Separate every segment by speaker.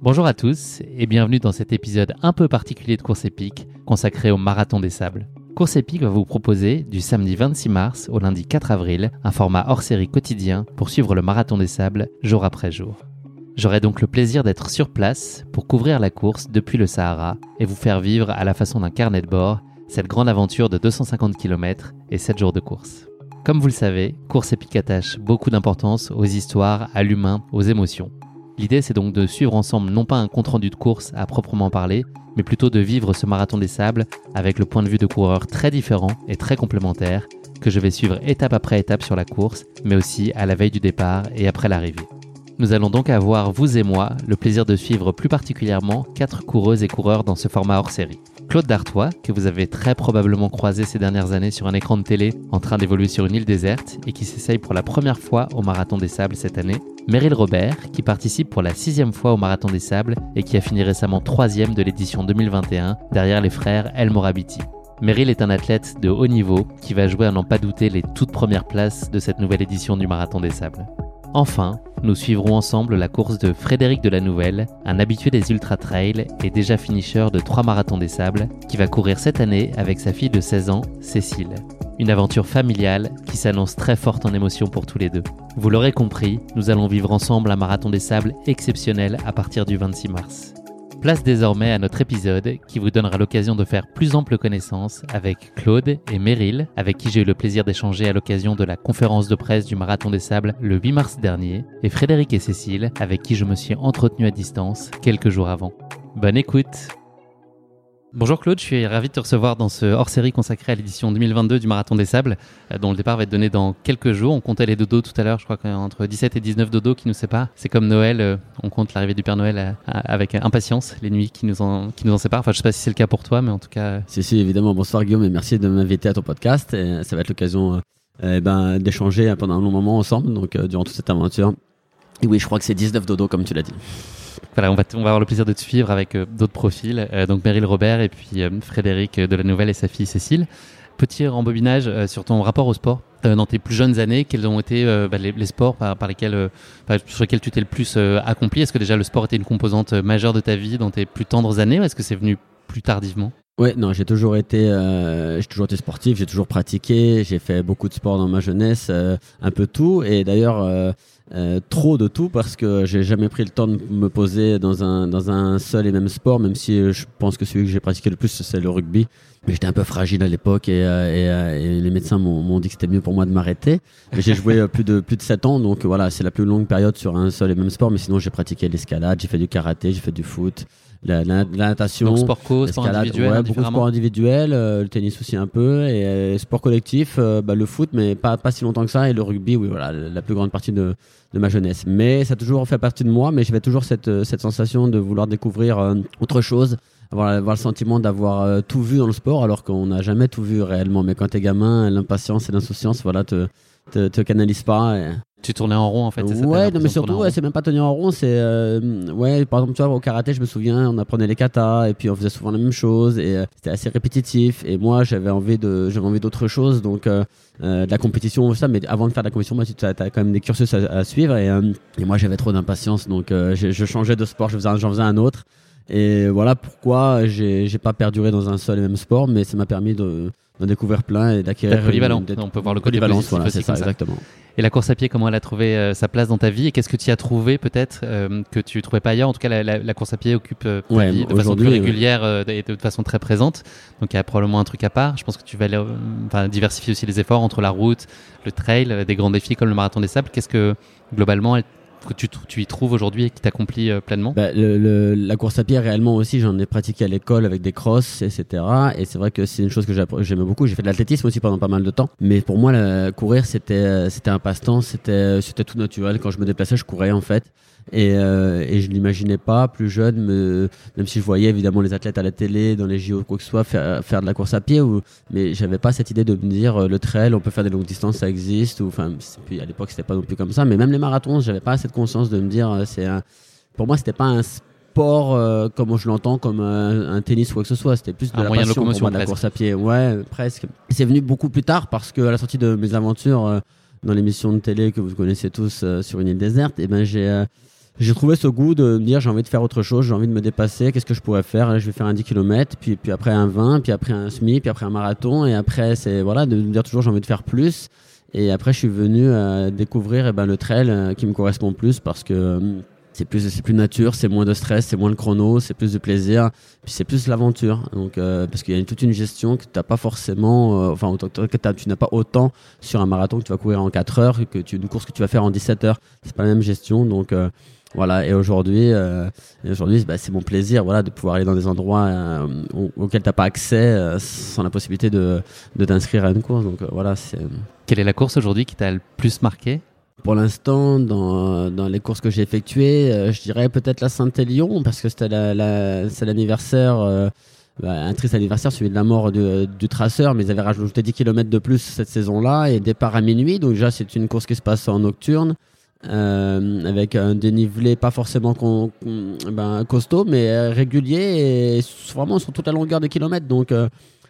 Speaker 1: Bonjour à tous et bienvenue dans cet épisode un peu particulier de Course épique consacré au Marathon des Sables. Course épique va vous proposer du samedi 26 mars au lundi 4 avril un format hors série quotidien pour suivre le Marathon des Sables jour après jour. J'aurai donc le plaisir d'être sur place pour couvrir la course depuis le Sahara et vous faire vivre à la façon d'un carnet de bord cette grande aventure de 250 km et 7 jours de course. Comme vous le savez, Course épique attache beaucoup d'importance aux histoires, à l'humain, aux émotions. L'idée c'est donc de suivre ensemble non pas un compte-rendu de course à proprement parler, mais plutôt de vivre ce marathon des sables avec le point de vue de coureurs très différents et très complémentaires que je vais suivre étape après étape sur la course, mais aussi à la veille du départ et après l'arrivée. Nous allons donc avoir, vous et moi, le plaisir de suivre plus particulièrement quatre coureuses et coureurs dans ce format hors série. Claude Dartois, que vous avez très probablement croisé ces dernières années sur un écran de télé en train d'évoluer sur une île déserte et qui s'essaye pour la première fois au Marathon des Sables cette année. Meryl Robert, qui participe pour la sixième fois au Marathon des Sables et qui a fini récemment troisième de l'édition 2021 derrière les frères El Morabiti. Meryl est un athlète de haut niveau qui va jouer à n'en pas douter les toutes premières places de cette nouvelle édition du Marathon des Sables. Enfin, nous suivrons ensemble la course de Frédéric de la Nouvelle, un habitué des Ultra Trail et déjà finisher de trois marathons des sables, qui va courir cette année avec sa fille de 16 ans, Cécile. Une aventure familiale qui s'annonce très forte en émotion pour tous les deux. Vous l'aurez compris, nous allons vivre ensemble un marathon des sables exceptionnel à partir du 26 mars. Place désormais à notre épisode qui vous donnera l'occasion de faire plus ample connaissance avec Claude et Meryl, avec qui j'ai eu le plaisir d'échanger à l'occasion de la conférence de presse du Marathon des Sables le 8 mars dernier, et Frédéric et Cécile, avec qui je me suis entretenu à distance quelques jours avant. Bonne écoute Bonjour Claude, je suis ravi de te recevoir dans ce hors-série consacré à l'édition 2022 du Marathon des Sables, euh, dont le départ va être donné dans quelques jours. On comptait les dodos tout à l'heure, je crois qu'entre 17 et 19 dodos qui nous séparent. C'est comme Noël, euh, on compte l'arrivée du Père Noël euh, avec impatience, les nuits qui nous en, qui nous en séparent. Enfin, je sais pas si c'est le cas pour toi, mais en tout cas...
Speaker 2: Si, si, évidemment. Bonsoir Guillaume et merci de m'inviter à ton podcast. Ça va être l'occasion eh ben, d'échanger pendant un long moment ensemble, donc durant toute cette aventure. Et oui, je crois que c'est 19 dodos comme tu l'as dit.
Speaker 1: On va, avoir le plaisir de te suivre avec euh, d'autres profils, euh, donc Meryl Robert et puis euh, Frédéric de la Nouvelle et sa fille Cécile. Petit rembobinage sur ton rapport au sport. dans tes plus jeunes années, quels ont été bah, les, sports par, lesquels, sur lesquels tu t'es le plus accompli? Est-ce que déjà le sport était une composante majeure de ta vie dans tes plus tendres années ou est-ce que c'est venu plus tardivement?
Speaker 2: Ouais, non, j'ai toujours été, j'ai toujours été sportif, j'ai toujours pratiqué, j'ai fait beaucoup de sport dans ma jeunesse, un peu tout. Et d'ailleurs, euh, trop de tout parce que j'ai jamais pris le temps de me poser dans un, dans un seul et même sport, même si euh, je pense que celui que j'ai pratiqué le plus, c'est le rugby. Mais j'étais un peu fragile à l'époque et, euh, et, les médecins m'ont dit que c'était mieux pour moi de m'arrêter. J'ai joué plus de plus de 7 ans, donc voilà, c'est la plus longue période sur un seul et même sport. Mais sinon, j'ai pratiqué l'escalade, j'ai fait du karaté, j'ai fait du foot, la, natation,
Speaker 1: Donc sport co, sport individuel,
Speaker 2: ouais, beaucoup de sport individuel, euh, le tennis aussi un peu, et euh, sport collectif, euh, bah, le foot, mais pas, pas si longtemps que ça, et le rugby, oui, voilà, la plus grande partie de, de ma jeunesse. Mais ça a toujours fait partie de moi, mais j'avais toujours cette, cette sensation de vouloir découvrir autre chose, avoir, avoir le sentiment d'avoir tout vu dans le sport, alors qu'on n'a jamais tout vu réellement. Mais quand t'es gamin, l'impatience et l'insouciance, voilà, te, te, te canalise pas. Et...
Speaker 1: Tu tournais en rond en fait.
Speaker 2: Ouais, non, mais surtout, ouais, c'est même pas tenir en rond. C'est euh, ouais, par exemple, tu vois, au karaté, je me souviens, on apprenait les katas et puis on faisait souvent la même chose et euh, c'était assez répétitif. Et moi, j'avais envie de, j'avais envie d'autre chose, donc euh, de la compétition, ça. Mais avant de faire de la compétition, moi, tu as, quand même des cursus à, suivre et, et moi, j'avais trop d'impatience, donc je, je, changeais de sport, je faisais, j'en faisais un autre. Et voilà pourquoi j'ai pas perduré dans un seul et même sport, mais ça m'a permis de d'en découvrir plein et d'acquérir.
Speaker 1: polyvalent. On peut voir le côté
Speaker 2: polyvalence, voilà, c'est ça, exactement.
Speaker 1: Et la course à pied, comment elle a trouvé euh, sa place dans ta vie et qu'est-ce que tu y as trouvé peut-être euh, que tu trouvais pas ailleurs? En tout cas, la, course à pied occupe ta vie de façon plus régulière et de façon très présente. Donc il y a probablement un truc à part. Je pense que tu vas enfin, diversifier aussi les efforts entre la route, le trail, des grands défis comme le marathon des sables. Qu'est-ce que globalement elle que tu, tu, y trouves aujourd'hui et qui t'accomplit euh, pleinement
Speaker 2: bah, le, La course à pied, réellement aussi, j'en ai pratiqué à l'école avec des crosses, etc. Et c'est vrai que c'est une chose que j'aimais beaucoup. J'ai fait de l'athlétisme aussi pendant pas mal de temps. Mais pour moi, courir, euh, c'était un passe-temps, c'était tout naturel. Quand je me déplaçais, je courais en fait. Et, euh, et je l'imaginais pas plus jeune, me, même si je voyais évidemment les athlètes à la télé, dans les JO, quoi que ce soit, faire, faire de la course à pied. Ou, mais j'avais pas cette idée de me dire euh, le trail, on peut faire des longues distances, ça existe. Ou enfin, puis à l'époque c'était pas non plus comme ça. Mais même les marathons, j'avais pas cette conscience de me dire euh, c'est. Pour moi, c'était pas un sport comme je l'entends, comme un, tennis ou quoi que ce soit. C'était plus de
Speaker 1: un
Speaker 2: la
Speaker 1: moyen
Speaker 2: passion
Speaker 1: de,
Speaker 2: pour de la course à pied. Ouais, presque. C'est venu beaucoup plus tard parce que à la sortie de mes aventures dans l'émission de télé que vous connaissez tous sur une île déserte, et eh ben j'ai j'ai trouvé ce goût de me dire j'ai envie de faire autre chose, j'ai envie de me dépasser, qu'est-ce que je pourrais faire? Je vais faire un 10 km, puis, puis après un 20, puis après un semi, puis après un marathon, et après c'est voilà de me dire toujours j'ai envie de faire plus. Et après je suis venu euh, découvrir eh ben, le trail euh, qui me correspond plus parce que euh, c'est plus c'est plus nature, c'est moins de stress, c'est moins le chrono, c'est plus de plaisir, puis c'est plus l'aventure. Donc parce qu'il y a toute une gestion que t'as pas forcément, enfin que tu n'as pas autant sur un marathon que tu vas courir en 4 heures que tu, une course que tu vas faire en 17 heures. C'est pas la même gestion, donc voilà, et aujourd'hui, euh, aujourd'hui, bah, c'est mon plaisir, voilà, de pouvoir aller dans des endroits euh, auxquels t'as pas accès euh, sans la possibilité de, de t'inscrire à une course. Donc voilà, c'est.
Speaker 1: Quelle est la course aujourd'hui qui t'a le plus marqué?
Speaker 2: Pour l'instant, dans, dans les courses que j'ai effectuées, je dirais peut-être la Saint-Élion parce que c'était la, la, c'est l'anniversaire. Bah, un triste anniversaire suivi de la mort du traceur, mais ils avaient rajouté 10 km de plus cette saison-là et départ à minuit. Donc déjà, c'est une course qui se passe en nocturne. Euh, avec un dénivelé pas forcément ben, costaud, mais euh, régulier et vraiment sur toute la longueur des kilomètres. Donc, euh,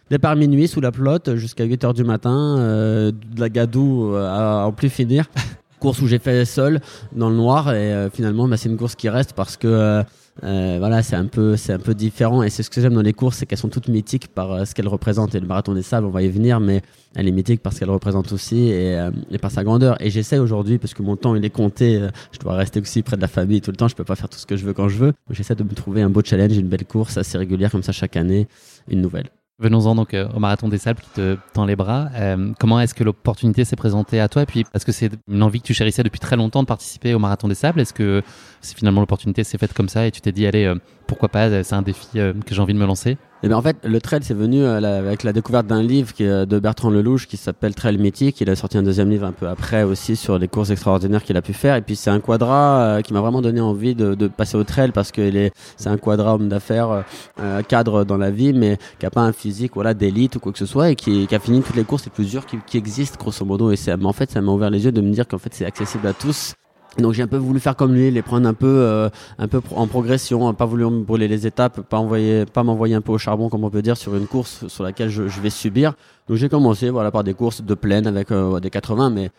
Speaker 2: départ minuit sous la flotte jusqu'à 8 h du matin, de la gadoue à en plus finir. course où j'ai fait seul dans le noir et finalement, bah, c'est une course qui reste parce que euh, voilà, c'est un peu, c'est un peu différent. Et c'est ce que j'aime dans les courses, c'est qu'elles sont toutes mythiques par euh, ce qu'elles représentent. Et le marathon des sables, on va y venir, mais elle est mythique parce qu'elle représente aussi euh, et, par sa grandeur. Et j'essaie aujourd'hui, parce que mon temps il est compté, je dois rester aussi près de la famille tout le temps. Je peux pas faire tout ce que je veux quand je veux. J'essaie de me trouver un beau challenge, une belle course assez régulière comme ça chaque année, une nouvelle.
Speaker 1: Venons-en donc euh, au Marathon des Sables qui te tend les bras. Euh, comment est-ce que l'opportunité s'est présentée à toi? Et puis, parce que c'est une envie que tu chérissais depuis très longtemps de participer au Marathon des Sables, est-ce que finalement l'opportunité s'est faite comme ça et tu t'es dit, allez, euh, pourquoi pas, c'est un défi que j'ai envie de me lancer?
Speaker 2: Et eh bien en fait, le trail, c'est venu euh, avec la découverte d'un livre est de Bertrand Lelouch qui s'appelle Trail mythique. Il a sorti un deuxième livre un peu après aussi sur les courses extraordinaires qu'il a pu faire. Et puis c'est un quadra euh, qui m'a vraiment donné envie de, de, passer au trail parce que c'est un quadra homme d'affaires, euh, cadre dans la vie, mais qui a pas un physique voilà d'élite ou quoi que ce soit et qui, qui, a fini toutes les courses les plus dures qui, qui existent grosso modo. Et en fait, ça m'a ouvert les yeux de me dire qu'en fait c'est accessible à tous donc j'ai un peu voulu faire comme lui, les prendre un peu, euh, un peu en progression, pas voulu brûler les étapes, pas envoyer, pas m'envoyer un peu au charbon comme on peut dire sur une course sur laquelle je, je vais subir. Donc j'ai commencé voilà par des courses de plaine avec euh, des 80, mais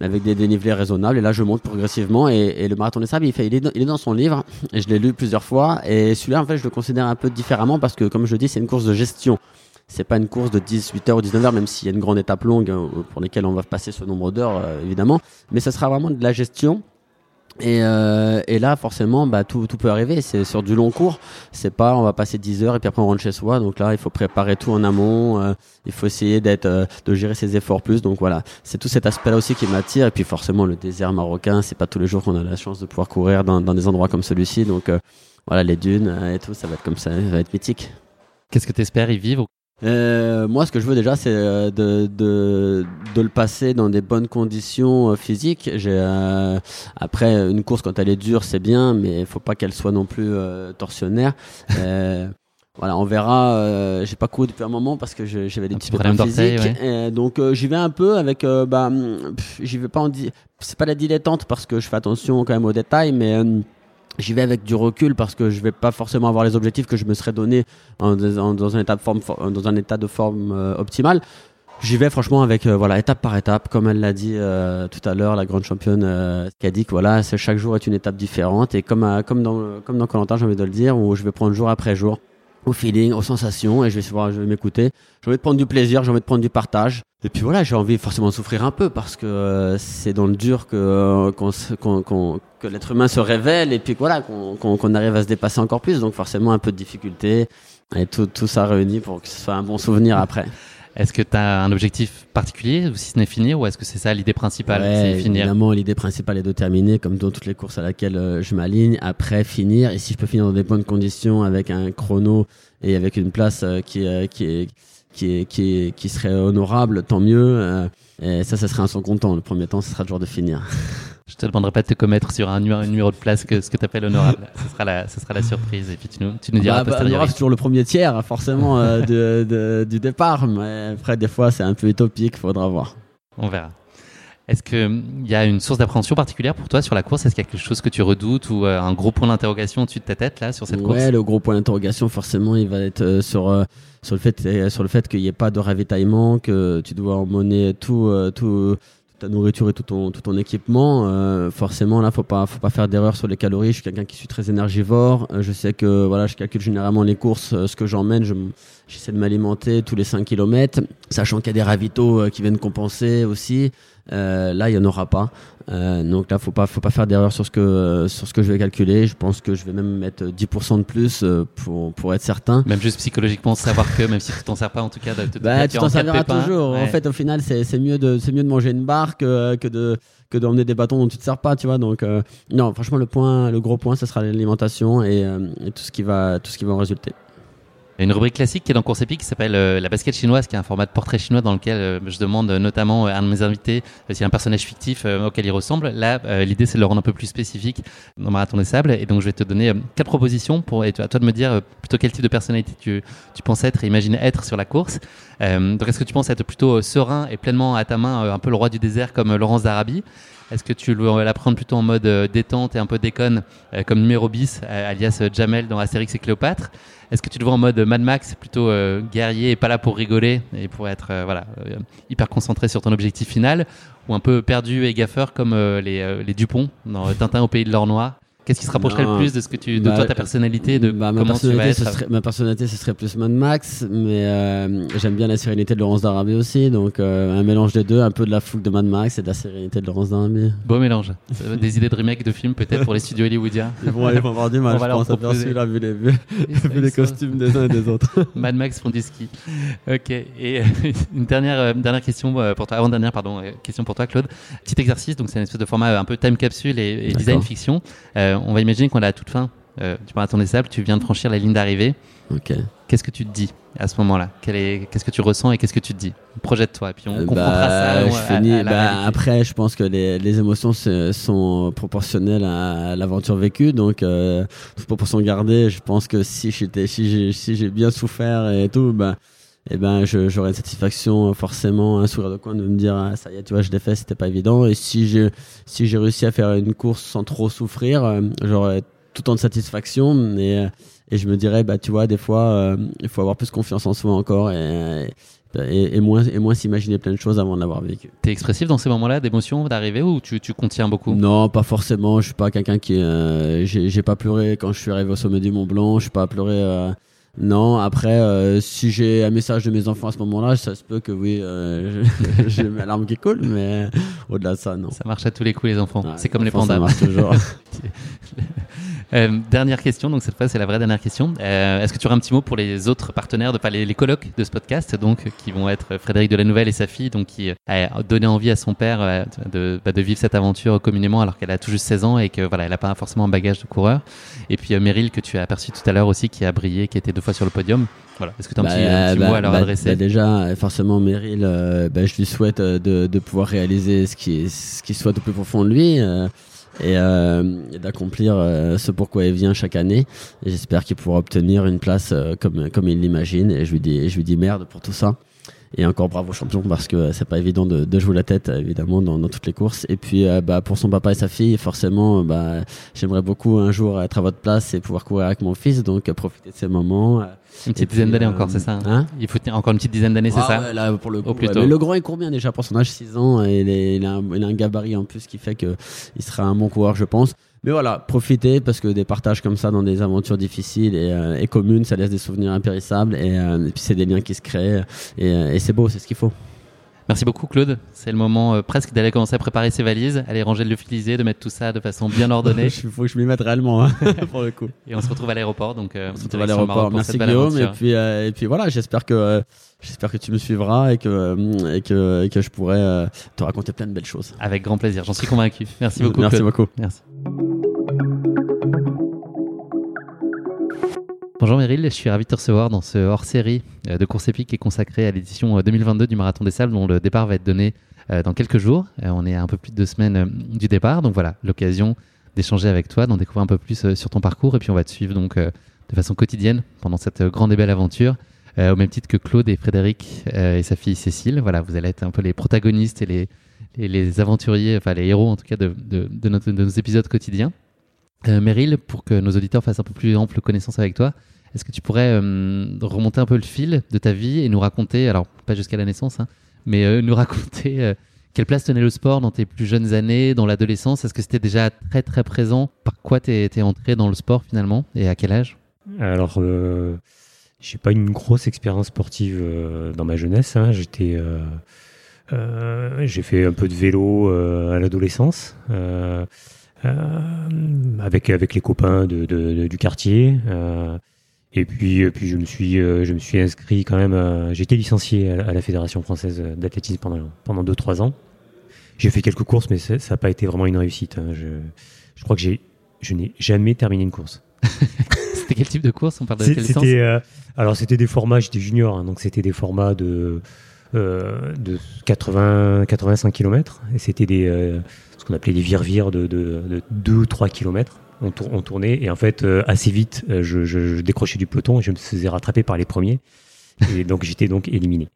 Speaker 2: avec des dénivelés raisonnables. Et là je monte progressivement et, et le marathon des sables, il, fait, il, est il est dans son livre et je l'ai lu plusieurs fois. Et celui-là en fait je le considère un peu différemment parce que comme je dis c'est une course de gestion c'est pas une course de 18h ou 19h, même s'il y a une grande étape longue euh, pour lesquelles on va passer ce nombre d'heures, évidemment. Mais ce sera vraiment de la gestion et, euh, et, là, forcément, bah, tout, tout peut arriver. C'est sur du long cours. C'est pas, on va passer 10 heures et puis après on rentre chez soi. Donc là, il faut préparer tout en amont. Euh, il faut essayer d'être, euh, de gérer ses efforts plus. Donc voilà, c'est tout cet aspect-là aussi qui m'attire. Et puis forcément, le désert marocain, c'est pas tous les jours qu'on a la chance de pouvoir courir dans, dans des endroits comme celui-ci. Donc voilà, les dunes et tout, ça va être comme ça, ça va être mythique.
Speaker 1: Qu'est-ce que tu espères y vivre
Speaker 2: euh, moi, ce que je veux déjà, c'est euh, de, de, de, le passer dans des bonnes conditions euh, physiques. J'ai euh, après une course quand elle est dure, c'est bien, mais il faut pas qu'elle soit non plus torsionnaire. voilà, on verra. j'ai pas couru depuis un moment parce que j'avais des petits problèmes physiques. donc j'y vais un peu avec. bah, j'y vais pas en. C'est pas la dilettante parce que je fais attention quand même aux détails, mais J'y vais avec du recul parce que je vais pas forcément avoir les objectifs que je me serais donné dans un état de forme, dans un état de forme euh, optimal. J'y vais franchement avec euh, voilà étape par étape, comme elle l'a dit euh, tout à l'heure, la grande championne qui a dit que voilà, chaque jour est une étape différente et comme comme dans comme dans Colantin, j'ai envie de le dire, où je vais prendre jour après jour. Au feeling, aux sensations, et je vais je vais m'écouter. J'ai envie de prendre du plaisir, j'ai envie de prendre du partage. Et puis voilà, j'ai envie forcément de souffrir un peu parce que euh, c'est dans le dur que, euh, qu'on, qu'on, que l'être humain se révèle et puis voilà, qu'on, qu'on, qu'on arrive à se dépasser encore plus. Donc forcément un peu de difficulté et tout, tout ça réuni pour que ce soit un bon souvenir après.
Speaker 1: Est-ce que tu as un objectif particulier, ou si ce n'est finir, ou est-ce que c'est ça l'idée principale,
Speaker 2: ouais,
Speaker 1: c'est finir
Speaker 2: Évidemment, l'idée principale est de terminer, comme dans toutes les courses à laquelle euh, je m'aligne. Après, finir. Et si je peux finir dans des bonnes conditions, avec un chrono et avec une place euh, qui, euh, qui, est, qui, est, qui, est, qui serait honorable, tant mieux. et ça, ça serait un son content. Le premier temps, ce sera toujours de finir.
Speaker 1: Je te demanderai pas de te commettre sur un numéro, de place que ce que tu appelles honorable. ce sera la, ce sera la surprise. Et puis tu nous, tu nous diras.
Speaker 2: Bah, bah, c'est toujours le premier tiers, hein, forcément, euh, de, de, du départ. Mais après, des fois, c'est un peu utopique. Faudra voir.
Speaker 1: On verra. Est-ce qu'il y a une source d'appréhension particulière pour toi sur la course? Est-ce qu'il y a quelque chose que tu redoutes ou euh, un gros point d'interrogation au-dessus de ta tête là sur cette course?
Speaker 2: Ouais, le gros point d'interrogation, forcément, il va être euh, sur euh, sur le fait sur le fait qu'il n'y ait pas de ravitaillement, que tu dois emmener tout tout ta nourriture et tout ton, équipement, euh, forcément là faut pas faut pas faire d'erreur sur les calories. Je suis quelqu'un qui suis très énergivore. Euh, je sais que voilà, je calcule généralement les courses, euh, ce que j'emmène, je j'essaie de m'alimenter tous les 5 km, sachant qu'il y a des ravitaux euh, qui viennent compenser aussi. Euh, là, il y en aura pas. Euh, donc là, faut pas, faut pas faire d'erreur sur ce que sur ce que je vais calculer. Je pense que je vais même mettre 10% de plus pour pour être certain.
Speaker 1: Même juste psychologiquement savoir que même si tu t'en sers pas, en tout cas, de, de,
Speaker 2: bah, tu t'en serviras toujours.
Speaker 1: ouais.
Speaker 2: En fait, au final, c'est c'est mieux de c'est mieux de manger une barre que que de que d'emmener des bâtons dont tu te sers pas, tu vois. Donc euh, non, franchement, le point, le gros point, ce sera l'alimentation et, euh, et tout ce qui va tout ce qui va en résulter.
Speaker 1: Une rubrique classique qui est dans Course Épique qui s'appelle euh, la basket chinoise, qui est un format de portrait chinois dans lequel euh, je demande euh, notamment à un de mes invités euh, s'il y a un personnage fictif euh, auquel il ressemble. Là, euh, l'idée c'est de le rendre un peu plus spécifique dans Marathon des Sables. Et donc je vais te donner euh, quatre propositions pour et à toi de me dire euh, plutôt quel type de personnalité tu, tu penses être et imaginer être sur la course. Euh, donc est-ce que tu penses être plutôt euh, serein et pleinement à ta main, euh, un peu le roi du désert comme euh, Laurence d'Arabie? Est-ce que tu veux la prendre plutôt en mode euh, détente et un peu déconne, euh, comme numéro bis, euh, alias Jamel dans Astérix et Cléopâtre? Est-ce que tu te vois en mode Mad Max, plutôt guerrier et pas là pour rigoler et pour être voilà, hyper concentré sur ton objectif final Ou un peu perdu et gaffeur comme les, Dupont dans Tintin au pays de l'or noir Qu'est-ce qui se rapprocherait
Speaker 2: Non.
Speaker 1: le plus de ce que tu, de
Speaker 2: Bah,
Speaker 1: toi, ta personnalité, de
Speaker 2: Bah, ma
Speaker 1: comment tu vas
Speaker 2: personnalité,
Speaker 1: être?
Speaker 2: ce serait, ma personnalité, ce serait plus Mad Max, mais euh, j'aime bien la sérénité de Laurence d'Arabie aussi, donc euh, un mélange des deux, un peu de la fougue de Mad Max et de la sérénité de Laurence d'Arabie.
Speaker 1: Beau mélange. Des idées de remake de films peut-être pour les studios hollywoodiens.
Speaker 2: Ils vont aller avoir du mal, je pense, à celui-là, vu les, vu, vu les costumes des uns et des autres.
Speaker 1: Mad Max font du ski. Ok. Et euh, une dernière, dernière question pour toi, avant dernière pardon, question pour toi, Claude. Petit exercice, donc c'est une espèce de format un peu time capsule et, design fiction. Euh, on va imaginer qu'on est à toute fin euh, du marathon des sables. Tu viens de franchir la ligne d'arrivée.
Speaker 2: Ok.
Speaker 1: Qu'est-ce que tu te dis à ce moment-là? Qu'est-ce que tu ressens et qu'est-ce que tu te dis? Projette-toi et puis on
Speaker 2: Euh,
Speaker 1: ça.
Speaker 2: bah,
Speaker 1: on-
Speaker 2: je
Speaker 1: à-
Speaker 2: finis-
Speaker 1: à
Speaker 2: bah, après, je pense que les, les émotions sont proportionnelles à l'aventure vécue, donc euh, toute proportion gardée. Je pense que si j'étais, si j'ai, si j'ai bien souffert et tout, bah, eh ben, j'aurais une satisfaction forcément, un sourire de coin de me dire, ah, ça y est, tu vois, je l'ai fait, c'était pas évident. Et si j'ai, si j'ai réussi à faire une course sans trop souffrir, euh, j'aurais tout autant de satisfaction. Et, euh, et je me dirais, bah, tu vois, des fois, euh, il faut avoir plus confiance en soi encore et, et, et moins, et moins s'imaginer plein de choses avant de l'avoir vécu.
Speaker 1: T'es expressif dans ces moments-là d'émotion d'arrivée ou tu, tu contiens beaucoup?
Speaker 2: Non, pas forcément. Je suis pas quelqu'un qui. euh, j'ai j'ai pas pleuré quand je suis arrivé au sommet du Mont Blanc. Je suis pas pleuré. Non, après, euh, si j'ai un message de mes enfants à ce moment-là, ça se peut que oui, euh, j'ai mes larmes qui coulent, mais au-delà de ça, non.
Speaker 1: Ça marche à tous les coups, les enfants.
Speaker 2: Ouais,
Speaker 1: c'est comme les
Speaker 2: enfin, ça
Speaker 1: pandas.
Speaker 2: marche toujours.
Speaker 1: Euh, dernière question, donc cette fois c'est la vraie dernière question. Euh, Est-ce que tu aurais un petit mot pour les autres partenaires, de, pas les, les colocs de ce podcast, donc qui vont être Frédéric de la Nouvelle et sa fille, donc qui euh, a donné envie à son père euh, de, bah, de vivre cette aventure communément alors qu'elle a tout juste 16 ans et que voilà, elle n'a pas forcément un bagage de coureur. Et puis euh, Meryl que tu as aperçu tout à l'heure aussi, qui a brillé, qui était deux fois sur le podium. Voilà. Est-ce que tu as un
Speaker 2: Bah,
Speaker 1: petit, un petit
Speaker 2: bah,
Speaker 1: mot à leur
Speaker 2: bah,
Speaker 1: adresser
Speaker 2: Déjà, euh, forcément, Meryl, euh, bah, je lui souhaite euh, de, de pouvoir réaliser ce qui, ce qui soit au plus profond de lui euh, et, euh, et d'accomplir euh, ce pourquoi il vient chaque année. J'espère qu'il pourra obtenir une place euh, comme, comme il l'imagine. Et je lui dis, je lui dis merde pour tout ça. Et encore bravo champion parce que c'est pas évident de, de jouer la tête évidemment dans, dans toutes les courses. Et puis bah, pour son papa et sa fille, forcément, bah, j'aimerais beaucoup un jour être à votre place et pouvoir courir avec mon fils. Donc profiter de ces moments. Euh,
Speaker 1: Une petite
Speaker 2: et
Speaker 1: dizaine d'années
Speaker 2: euh,
Speaker 1: encore, c'est ça hein
Speaker 2: hein
Speaker 1: Il faut tenir encore une petite dizaine d'années, c'est
Speaker 2: ah
Speaker 1: ça
Speaker 2: là, pour le coup,
Speaker 1: Au plus
Speaker 2: ouais.
Speaker 1: tôt.
Speaker 2: Mais le grand, il court bien déjà pour son âge, 6 ans, et il, est- il a un, il a un gabarit en plus qui fait que il sera un bon coureur, je pense. Mais voilà, profitez parce que des partages comme ça dans des aventures difficiles et, euh, et communes, ça laisse des souvenirs impérissables et, euh, et puis c'est des liens qui se créent et, euh, et c'est beau, c'est ce qu'il faut.
Speaker 1: Merci beaucoup Claude. C'est le moment euh, presque d'aller commencer à préparer ses valises, aller ranger le lyophilisé, de mettre tout ça de façon bien ordonnée.
Speaker 2: Il faut que je m'y mette réellement hein, pour le coup.
Speaker 1: Et on se retrouve à l'aéroport. Donc, euh,
Speaker 2: On se retrouve à l'aéroport. Merci Guillaume. Et puis, euh, et puis voilà, j'espère que j'espère que tu me suivras et que et que et que je pourrai euh, te raconter plein de belles choses.
Speaker 1: Avec grand plaisir, j'en suis convaincu. Merci beaucoup.
Speaker 2: Merci
Speaker 1: Claude.
Speaker 2: beaucoup.
Speaker 1: Merci. Bonjour Meryl, je suis ravi de te recevoir dans ce hors-série euh, de course épique qui est consacré à l'édition euh, 2022 du Marathon des Sables dont le départ va être donné euh, dans quelques jours. Euh, On est à un peu plus de deux semaines euh, du départ, donc voilà, l'occasion d'échanger avec toi, d'en découvrir un peu plus euh, sur ton parcours et puis on va te suivre donc euh, de façon quotidienne pendant cette euh, grande et belle aventure. euh, au même titre que Claude et Frédéric euh, et sa fille Cécile. Voilà, vous allez être un peu les protagonistes et les, aventuriers, enfin les héros en tout cas de nos épisodes quotidiens. Euh, Meryl, pour que nos auditeurs fassent un peu plus ample connaissance avec toi, est-ce que tu pourrais euh, remonter un peu le fil de ta vie et nous raconter, alors pas jusqu'à la naissance, hein, mais euh, nous raconter euh, quelle place tenait le sport dans tes plus jeunes années, dans l'adolescence? Est-ce que c'était déjà très très présent? Par quoi t'es es entré dans le sport finalement? Et à quel âge?
Speaker 3: Alors, euh, j'ai pas une grosse expérience sportive dans ma jeunesse. hein. J'étais, j'ai fait un peu de vélo à l'adolescence, avec avec les copains de, de- de- du quartier. euh, et puis, euh, puis je me suis, euh, je me suis inscrit quand même. euh, j'ai été licencié à, la- à la fédération française d'athlétisme pendant pendant deux trois ans. J'ai fait quelques courses, mais ça n'a pas été vraiment une réussite. hein. Je, je crois que j'ai, je n'ai jamais terminé une course.
Speaker 1: C'était quel type de course? On parle de
Speaker 3: C'était euh, alors c'était des formats, j'étais junior, hein, donc c'était des formats de euh, de 80 85 km et c'était des euh, ce qu'on appelait des vire-vire de, de, de 2 ou 3 km. On, tour- on tournait et en fait euh, assez vite euh, je, décrochais du peloton et je me faisais rattraper par les premiers et donc j'étais donc éliminé.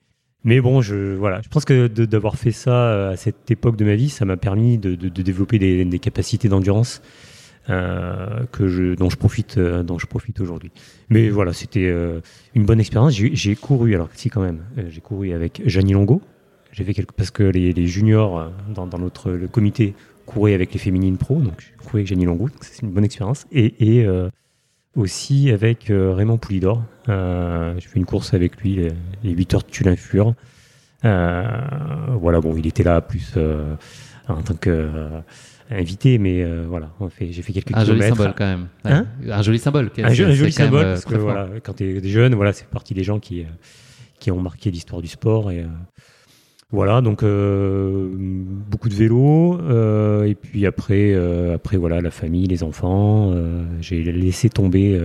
Speaker 3: Mais bon, je voilà, je pense que d'avoir fait ça euh, à cette époque de ma vie, ça m'a permis de, développer des, capacités d'endurance dont je profite, aujourd'hui. Mais voilà, c'était une bonne expérience. J'ai couru, alors si quand même, j'ai couru avec Janie Longo. J'ai fait quelques parce que les, les juniors euh, dans, dans notre le comité couraient avec les féminines pro, donc j'ai couru avec Janie Longo, donc c'est une bonne expérience. Et, et euh, aussi avec euh, Raymond Poulidor. J'ai fait une course avec lui, les, les 8 heures de Tulin-Fur. Euh, voilà, bon, il était là plus en tant que invité, mais euh, voilà, j'ai fait quelques
Speaker 1: Un joli
Speaker 3: kilomètres.
Speaker 1: symbole quand même. Ouais.
Speaker 3: Hein?
Speaker 1: Un joli symbole.
Speaker 3: Un, jo- un joli
Speaker 1: quand même,
Speaker 3: symbole,
Speaker 1: euh,
Speaker 3: parce que voilà, quand tu es jeune, voilà, c'est partie des gens qui, qui ont marqué l'histoire du sport. Et, voilà, donc euh, beaucoup de vélo. euh, et puis après, euh, après, voilà, la famille, les enfants. j'ai laissé tomber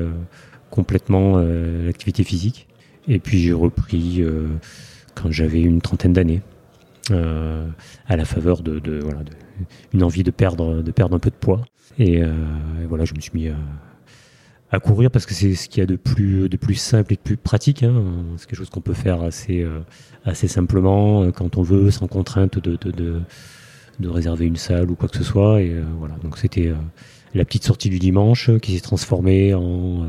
Speaker 3: complètement l'activité physique. Et puis j'ai repris quand j'avais une trentaine d'années. à la faveur de, une envie de perdre, de perdre un peu de poids. Et, et voilà, je me suis mis à, à courir parce que c'est ce qu'il y a de plus, de plus simple et de plus pratique. hein. C'est quelque chose qu'on peut faire assez, euh, assez simplement euh, quand on veut, sans contrainte de, de, de, de réserver une salle ou quoi que ce soit. Et euh, voilà, donc c'était euh, la petite sortie du dimanche qui s'est transformée en euh,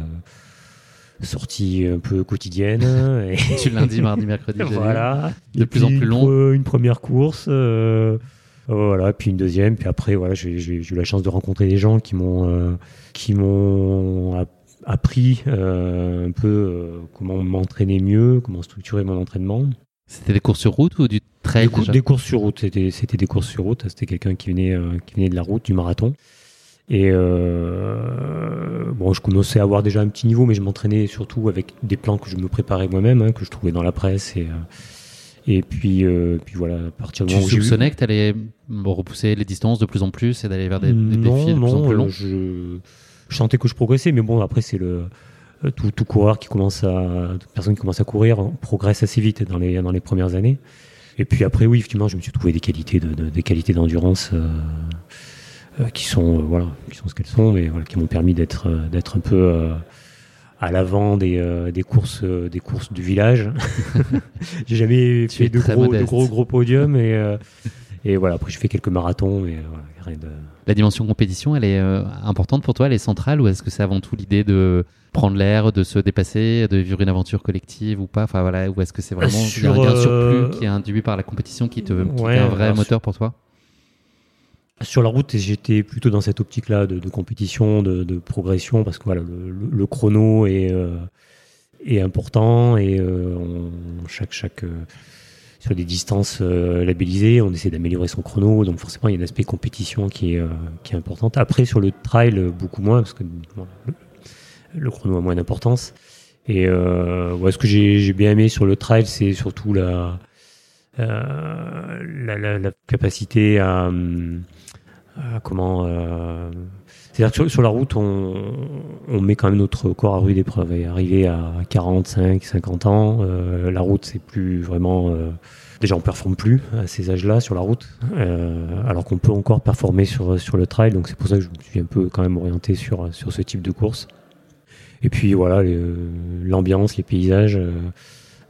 Speaker 3: sortie un peu quotidienne. et
Speaker 1: Tu lundi, mardi, mercredi.
Speaker 3: voilà.
Speaker 1: De plus en plus long.
Speaker 3: Une première course. Voilà, puis une deuxième, puis après, voilà, j'ai eu la chance de rencontrer des gens qui m'ont euh, qui m'ont app- appris euh, un peu euh, comment m'entraîner mieux, comment structurer mon entraînement.
Speaker 1: C'était des courses sur route ou du trail
Speaker 3: Des,
Speaker 1: déjà
Speaker 3: des courses sur route, c'était c'était des courses sur route. C'était quelqu'un qui venait euh, qui venait de la route, du marathon. Et bon, je commençais à avoir déjà un petit niveau, mais je m'entraînais surtout avec des plans que je me préparais moi-même, hein, que je trouvais dans la presse. Et, et puis, euh, puis voilà, à partir du
Speaker 1: Tu
Speaker 3: moment où eu-
Speaker 1: soupçonnais que tu allais repousser les distances de plus en plus et d'aller vers des, des
Speaker 3: non,
Speaker 1: défis de plus en
Speaker 3: non,
Speaker 1: plus longs
Speaker 3: je, je sentais que je progressais, mais bon, après, c'est le. euh, Tout, tout coureur qui commence à. Toute personne qui commence à courir progresse assez vite dans les, dans les premières années. Et puis après, oui, effectivement, je me suis trouvé des qualités de, de- des qualités d'endurance euh, euh, qui sont voilà, qui sont ce qu'elles sont, mais voilà, qui m'ont permis d'être d'être un peu à l'avant des, euh, des courses euh, des courses du village. J'ai jamais
Speaker 1: Tu
Speaker 3: fait de gros, de gros gros podiums et euh, et voilà. Après, j'ai fait quelques marathons, mais voilà, rien de
Speaker 1: La dimension compétition, elle est importante pour toi, elle est centrale ou est-ce que c'est avant tout l'idée de prendre l'air, de se dépasser, de vivre une aventure collective ou pas? Enfin voilà, ou est-ce que c'est vraiment
Speaker 3: Sur,
Speaker 1: un surplus qui est induit par la compétition qui te qui est un vrai moteur pour toi?
Speaker 3: Sur la route, j'étais plutôt dans cette optique-là de, compétition, de, progression, parce que voilà, le, chrono est, est, important et chaque, chaque, sur des distances labellisées, on essaie d'améliorer son chrono, donc forcément il y a un aspect compétition qui est, qui est important. Après, sur le trail, beaucoup moins, parce que le chrono a moins d'importance. Et euh, ce que j'ai bien aimé sur le trail, c'est surtout la, euh, la, la, capacité à, comment. Euh, c'est-à-dire que sur, la route, on, on, met quand même notre corps à rude épreuve. Et arriver à 45, 50 ans, euh, la route, c'est plus vraiment. Euh, déjà, on performe plus à ces âges-là sur la route, alors qu'on peut encore performer sur, sur le trail. Donc, c'est pour ça que je me suis un peu quand même orienté sur, sur ce type de course. Et puis voilà, l'ambiance, les paysages. Euh,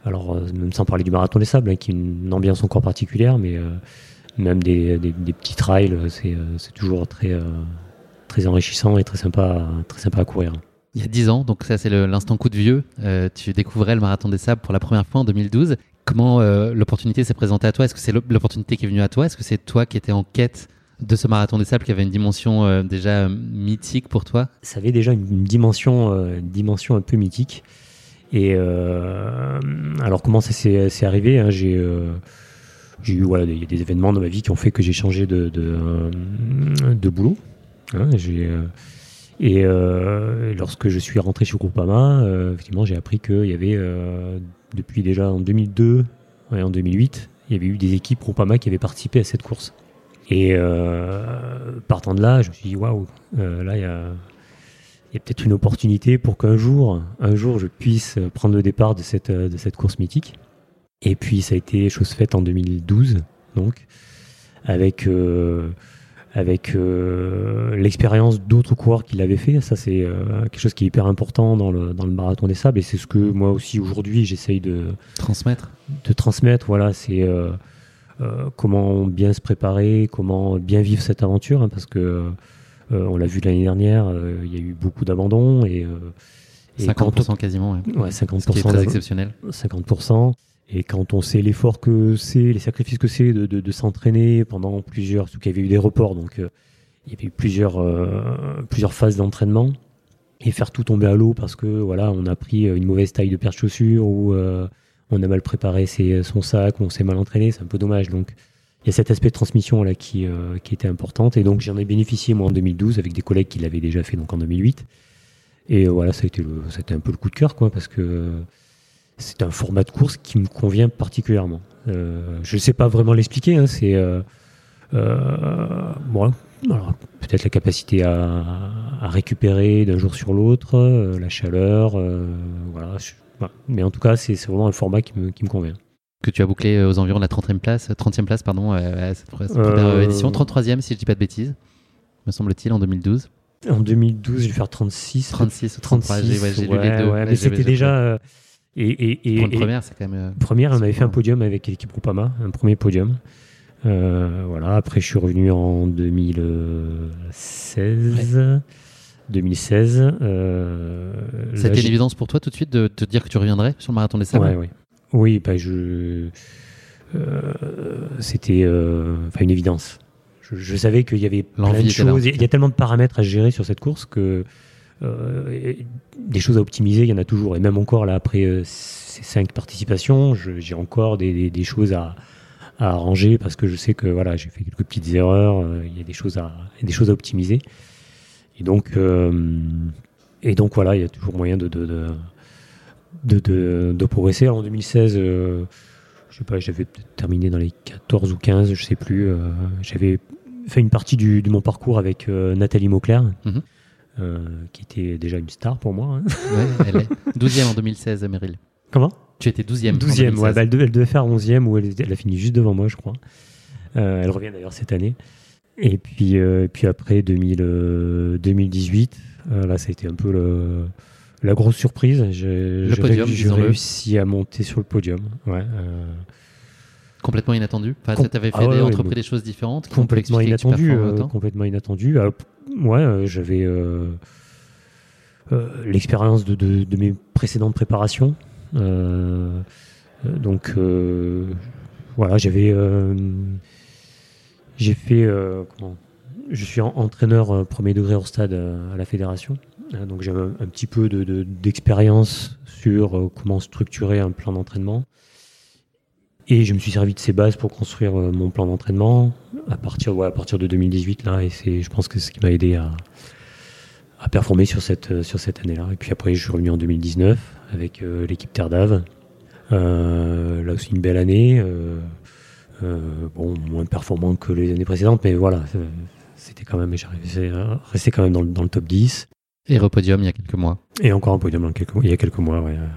Speaker 3: alors, euh, même sans parler du marathon des sables, hein, qui est une ambiance encore particulière, mais euh, même des, petits trails, c'est toujours très, très enrichissant et très sympa, très sympa à courir.
Speaker 1: Il y a 10 ans, donc ça c'est l'instant coup de vieux, tu découvrais le marathon des sables pour la première fois en 2012. Comment l'opportunité s'est présentée à toi? Est-ce que c'est l'opportunité qui est venue à toi? Est-ce que c'est toi qui étais en quête de ce marathon des sables qui avait une dimension euh, déjà mythique pour toi?
Speaker 3: Ça avait déjà une, dimension, euh, dimension un peu mythique. Et euh, alors comment ça s'est arrivé hein, J'ai eu voilà, des, des événements dans ma vie qui ont fait que j'ai changé de, de, boulot. Hein, et lorsque je suis rentré chez Groupama, effectivement, j'ai appris qu'il y avait, depuis déjà en 2002 et en 2008, il y avait eu des équipes Groupama qui avaient participé à cette course. Et euh, partant de là, je me suis dit, waouh, euh, là, il y a, peut-être une opportunité pour qu'un jour, un jour, je puisse prendre le départ de cette, de cette course mythique. Et puis, ça a été chose faite en 2012, donc, avec, euh, avec l'expérience d'autres coureurs qui l'avaient fait. Ça, c'est quelque chose qui est hyper important dans le, dans le marathon des sables. Et c'est ce que moi aussi, aujourd'hui, j'essaye de
Speaker 1: transmettre.
Speaker 3: De transmettre, voilà, c'est euh, comment bien se préparer, comment bien vivre cette aventure, hein, parce que euh, on l'a vu l'année dernière, euh, il y a eu beaucoup d'abandons et,
Speaker 1: 50% quasiment,
Speaker 3: ouais. 50%,
Speaker 1: ce qui est très exceptionnel.
Speaker 3: 50%. Et quand on sait l'effort que c'est, les sacrifices que c'est de, s'entraîner pendant plusieurs, surtout qu'il y avait eu des reports, donc il y avait eu plusieurs, plusieurs phases d'entraînement et faire tout tomber à l'eau parce que voilà, on a pris une mauvaise taille de paire de chaussures ou on a mal préparé son sac, on s'est mal entraîné, c'est un peu dommage. Donc il y a cet aspect de transmission là qui, euh, était importante. Et donc j'en ai bénéficié moi en 2012 avec des collègues qui l'avaient déjà fait donc en 2008. Et voilà, ça a été, le, un peu le coup de cœur quoi, parce que c'est un format de course qui me convient particulièrement. Euh, je ne sais pas vraiment l'expliquer, hein, c'est euh, bon, peut-être la capacité à, à récupérer d'un jour sur l'autre, la chaleur, voilà. Mais en tout cas, c'est vraiment un format qui me, qui me convient
Speaker 1: que tu as bouclé euh, aux environs de la 30e place, 30e place pardon, euh, à cette, première euh, édition, 33e si je dis pas de bêtises, me semble-t-il, en 2012.
Speaker 3: En 2012, je vais faire 36.
Speaker 1: 36 ou 33, j'ai lu les deux.
Speaker 3: mais c'était déjà...
Speaker 1: et, et, et, Pour une première, c'est quand même...
Speaker 3: première, on avait fait un podium avec l'équipe Groupama, un premier podium. voilà, après je suis revenu en 2016. 2016. Euh,
Speaker 1: C'était une évidence pour toi tout de suite de te dire que tu reviendrais sur le marathon des sables?
Speaker 3: Oui, Oui, bah, je... Euh, c'était euh, une évidence. Je, savais qu'il y avait plein de choses. Il y a tellement de paramètres à gérer sur cette course que euh, des choses à optimiser, il y en a toujours. Et même encore, là, après ces cinq participations, j'ai encore des, des, choses à, à, arranger parce que je sais que voilà, j'ai fait quelques petites erreurs. il y a des choses à, des choses à optimiser. Et donc, euh, et donc voilà, il y a toujours moyen de, de, de, de, progresser. en 2016, euh, je sais pas, j'avais terminé dans les 14 ou 15, je sais plus. Euh, j'avais fait une partie du, de mon parcours avec Nathalie Mauclair. Mhm. Qui était déjà une star pour moi. Hein.
Speaker 1: Ouais, elle est 12e en 2016, Meryl.
Speaker 3: Comment?
Speaker 1: Tu étais 12e.
Speaker 3: 12e, ouais, bah, elle, devait, faire 11e ou elle, elle, a fini juste devant moi, je crois. elle revient d'ailleurs cette année. Et puis, euh, puis après 2000, 2018, euh, euh, là, ça a été un peu le, la grosse surprise. J'ai réussi à monter sur le podium. Ouais,
Speaker 1: Complètement inattendu. Enfin, avais fait ah des, entrepris des choses différentes.
Speaker 3: Complètement inattendu. complètement inattendu. ouais, j'avais l'expérience de, de, de, mes précédentes préparations. donc voilà, j'avais j'ai fait, euh, comment je suis entraîneur premier degré hors stade à la fédération. donc j'ai un, petit peu d'expérience de, sur comment structurer un plan d'entraînement. Et je me suis servi de ces bases pour construire mon plan d'entraînement à partir, à partir de 2018 là. Et c'est, je pense que c'est ce qui m'a aidé à, à performer sur cette, sur cette année-là. Et puis après, je suis revenu en 2019 avec l'équipe Terre d'Ave. là aussi une belle année. Euh, bon, moins performant que les années précédentes, mais voilà, euh, c'était quand même, j'arrivais à rester quand même dans, dans, le top 10.
Speaker 1: Et repodium il y a quelques mois.
Speaker 3: Et encore un podium il y a quelques mois, ouais, euh,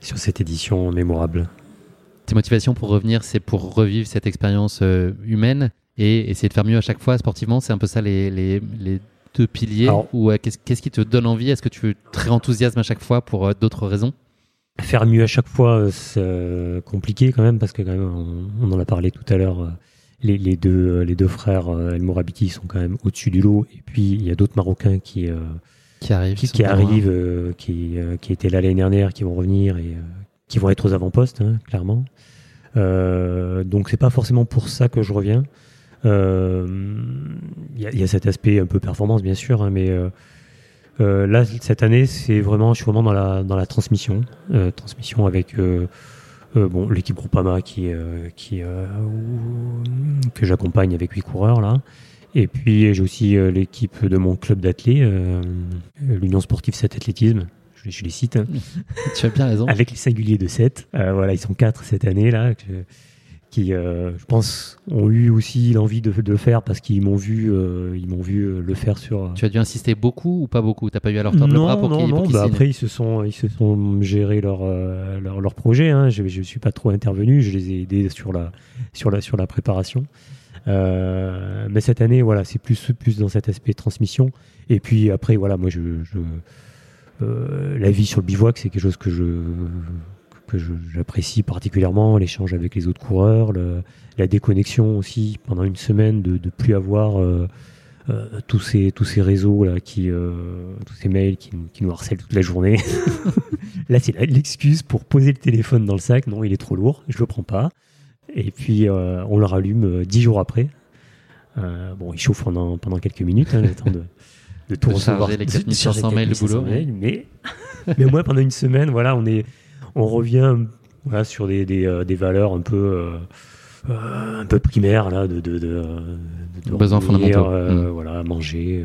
Speaker 3: sur cette édition mémorable.
Speaker 1: Tes motivations pour revenir, c'est pour revivre cette expérience humaine et essayer de faire mieux à chaque fois sportivement. C'est un peu ça les, les, les deux piliers. ou qu'est-ce qui te donne envie? Est-ce que tu es très enthousiasme à chaque fois pour d'autres raisons?
Speaker 3: Faire mieux à chaque fois, euh, c'est euh, compliqué quand même, parce que quand même, on, en a parlé tout à l'heure. Euh, les, deux, les deux frères El Morabiti sont quand même au-dessus du lot. Et puis, il y a d'autres Marocains qui,
Speaker 1: qui arrivent,
Speaker 3: qui, arrivent qui, qui étaient là l'année dernière, qui vont revenir et qui vont être aux avant-postes, hein, clairement. donc, c'est pas forcément pour ça que je reviens. Il y, y, a cet aspect un peu performance, bien sûr, hein, mais euh, là, cette année, c'est vraiment, je suis vraiment dans la, dans la transmission, euh, transmission avec euh, bon, l'équipe Groupama qui, qui, que j'accompagne avec huit coureurs là. Et puis j'ai aussi l'équipe de mon club d'athlètes, l'Union sportive 7 athlétisme. Je, je les cite. Hein.
Speaker 1: tu as bien raison.
Speaker 3: Avec les singuliers de 7. voilà, ils sont quatre cette année là qui, euh, je pense, ont eu aussi l'envie de, le faire parce qu'ils m'ont vu, euh, ils m'ont vu euh, le faire sur.
Speaker 1: Tu as dû insister beaucoup ou pas beaucoup? T'as pas eu à leur tordre le bras pour
Speaker 3: qu'ils
Speaker 1: Non,
Speaker 3: bah après ils se sont, ils se sont gérés leur leur, leur, projet. Hein. Je, je suis pas trop intervenu. Je les ai aidés sur la sur la sur la préparation. mais cette année, voilà, c'est plus plus dans cet aspect transmission. Et puis après, voilà, moi je, je la vie sur le bivouac, c'est quelque chose que je j'apprécie particulièrement, l'échange avec les autres coureurs, la déconnexion aussi pendant une semaine de ne plus avoir euh, euh, tous, ces, tous ces réseaux, là, qui, euh, tous ces mails qui, nous harcèlent toute la journée. là, c'est l'excuse pour poser le téléphone dans le sac. Non, il est trop lourd, je le prends pas. Et puis, on le rallume dix jours après. bon, il chauffe pendant, pendant quelques minutes, hein, de
Speaker 1: tout recevoir. les 4500 mails de boulot.
Speaker 3: mais, mais au moins, pendant une semaine, voilà, on est on revient voilà, sur des, des, euh, des, valeurs un peu, euh, euh, un peu primaires là, de, de, de,
Speaker 1: de besoins fondamentaux.
Speaker 3: Mmh. Voilà, manger,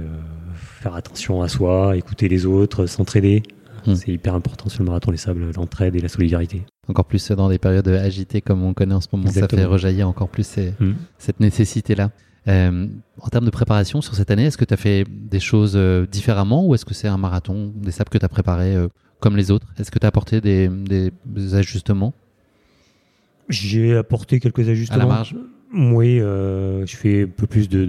Speaker 3: faire attention à soi, écouter les autres, s'entraider. Mmh. C'est hyper important sur le marathon les sables, l'entraide et la solidarité.
Speaker 1: Encore plus dans des périodes agitées comme on connaît en ce moment, ça fait rejaillir encore plus mmh. cette nécessité-là. En termes de préparation sur cette année, est-ce que tu as fait des choses différemment ou est-ce que c'est un marathon des sables que tu as préparé comme les autres? Est-ce que tu as apporté des, ajustements?
Speaker 3: J'ai apporté quelques ajustements.
Speaker 1: À la marge?
Speaker 3: Oui, euh, je fais un peu plus de,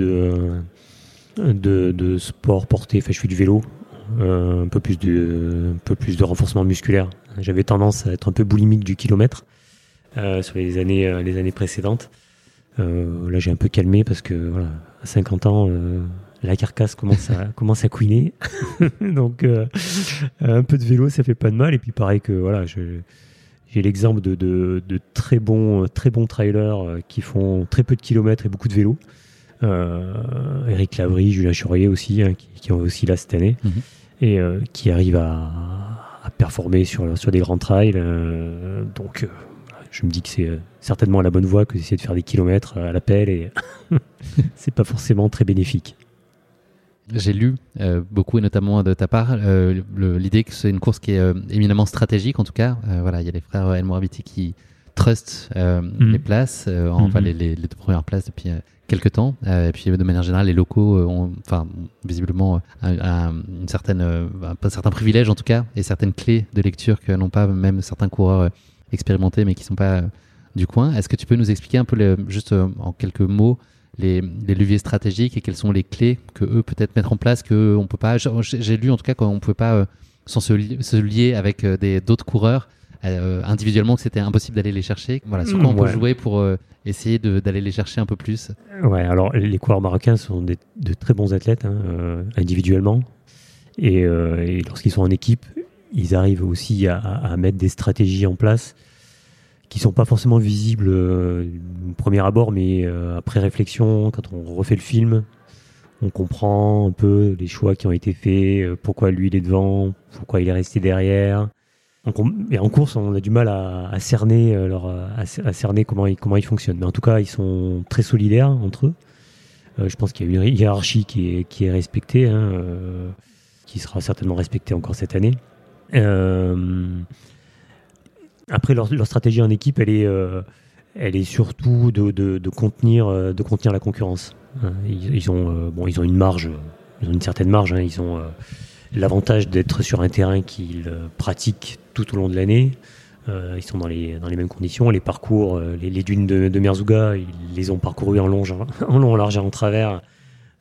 Speaker 3: de, de, sport porté, enfin, je fais du vélo, euh, un, peu plus de, un peu plus de renforcement musculaire. J'avais tendance à être un peu boulimique du kilomètre euh, sur les années, les années précédentes. Là, j'ai un peu calmé parce que voilà, à 50 ans, la carcasse commence à, commence à couiner. Donc, euh, un peu de vélo, ça fait pas de mal. Et puis, pareil que voilà, j'ai l'exemple de, de, très bons, très bons trailers euh, qui font très peu de kilomètres et beaucoup de vélo. Euh, Eric Lavry, Julien Churier aussi, hein, qui, qui, ont aussi là cette année, mhm. et qui arrivent à, à, performer sur, sur des grands trails. donc, je me dis que c'est certainement la bonne voie que d'essayer de faire des kilomètres à l'appel et c'est pas forcément très bénéfique.
Speaker 1: J'ai lu euh, beaucoup et notamment de ta part euh, l'idée que c'est une course qui est euh, éminemment stratégique en tout cas. voilà, il y a les frères El Mourabiti qui trustent mhm. les places, enfin mhm. les, les, deux premières places depuis quelques temps. et puis de manière générale, les locaux ont, enfin visiblement un, une certaine, un, certain privilège en tout cas et certaines clés de lecture que n'ont pas même certains coureurs expérimentés mais qui sont pas du coin. Est-ce que tu peux nous expliquer un peu juste en quelques mots les, leviers stratégiques et quelles sont les clés que eux peut-être mettre en place que on peut pas. J'ai lu en tout cas qu'on ne pouvait pas euh, sans se, lier avec euh, des d'autres coureurs euh, individuellement que c'était impossible d'aller les chercher. Voilà, sur quoi on peut jouer pour essayer d'aller les chercher un peu plus?
Speaker 3: Ouais, alors les coureurs marocains sont de très bons athlètes hein, individuellement et, lorsqu'ils sont en équipe, ils arrivent aussi à, mettre des stratégies en place qui sont pas forcément visibles euh, au premier abord, mais euh, après réflexion, quand on refait le film, on comprend un peu les choix qui ont été faits, euh, pourquoi lui il est devant, pourquoi il est resté derrière. On- mais en course, on a du mal à, cerner comment ils, fonctionnent. Mais en tout cas, ils sont très solidaires entre eux. Je pense qu'il y a une hiérarchie qui est, respectée, hein, qui sera certainement respectée encore cette année. Euh, après, leur, stratégie en équipe, elle est, euh, elle est surtout de, contenir, euh, de contenir la concurrence. Ils, ont, bon, ils ont une marge, ils ont une certaine marge. hein, ils ont l'avantage d'être sur un terrain qu'ils pratiquent tout au long de l'année. Ils sont dans les, dans les mêmes conditions. Les parcours, les, dunes de, de Merzouga, ils les ont parcourus en long, en long, en large et en travers.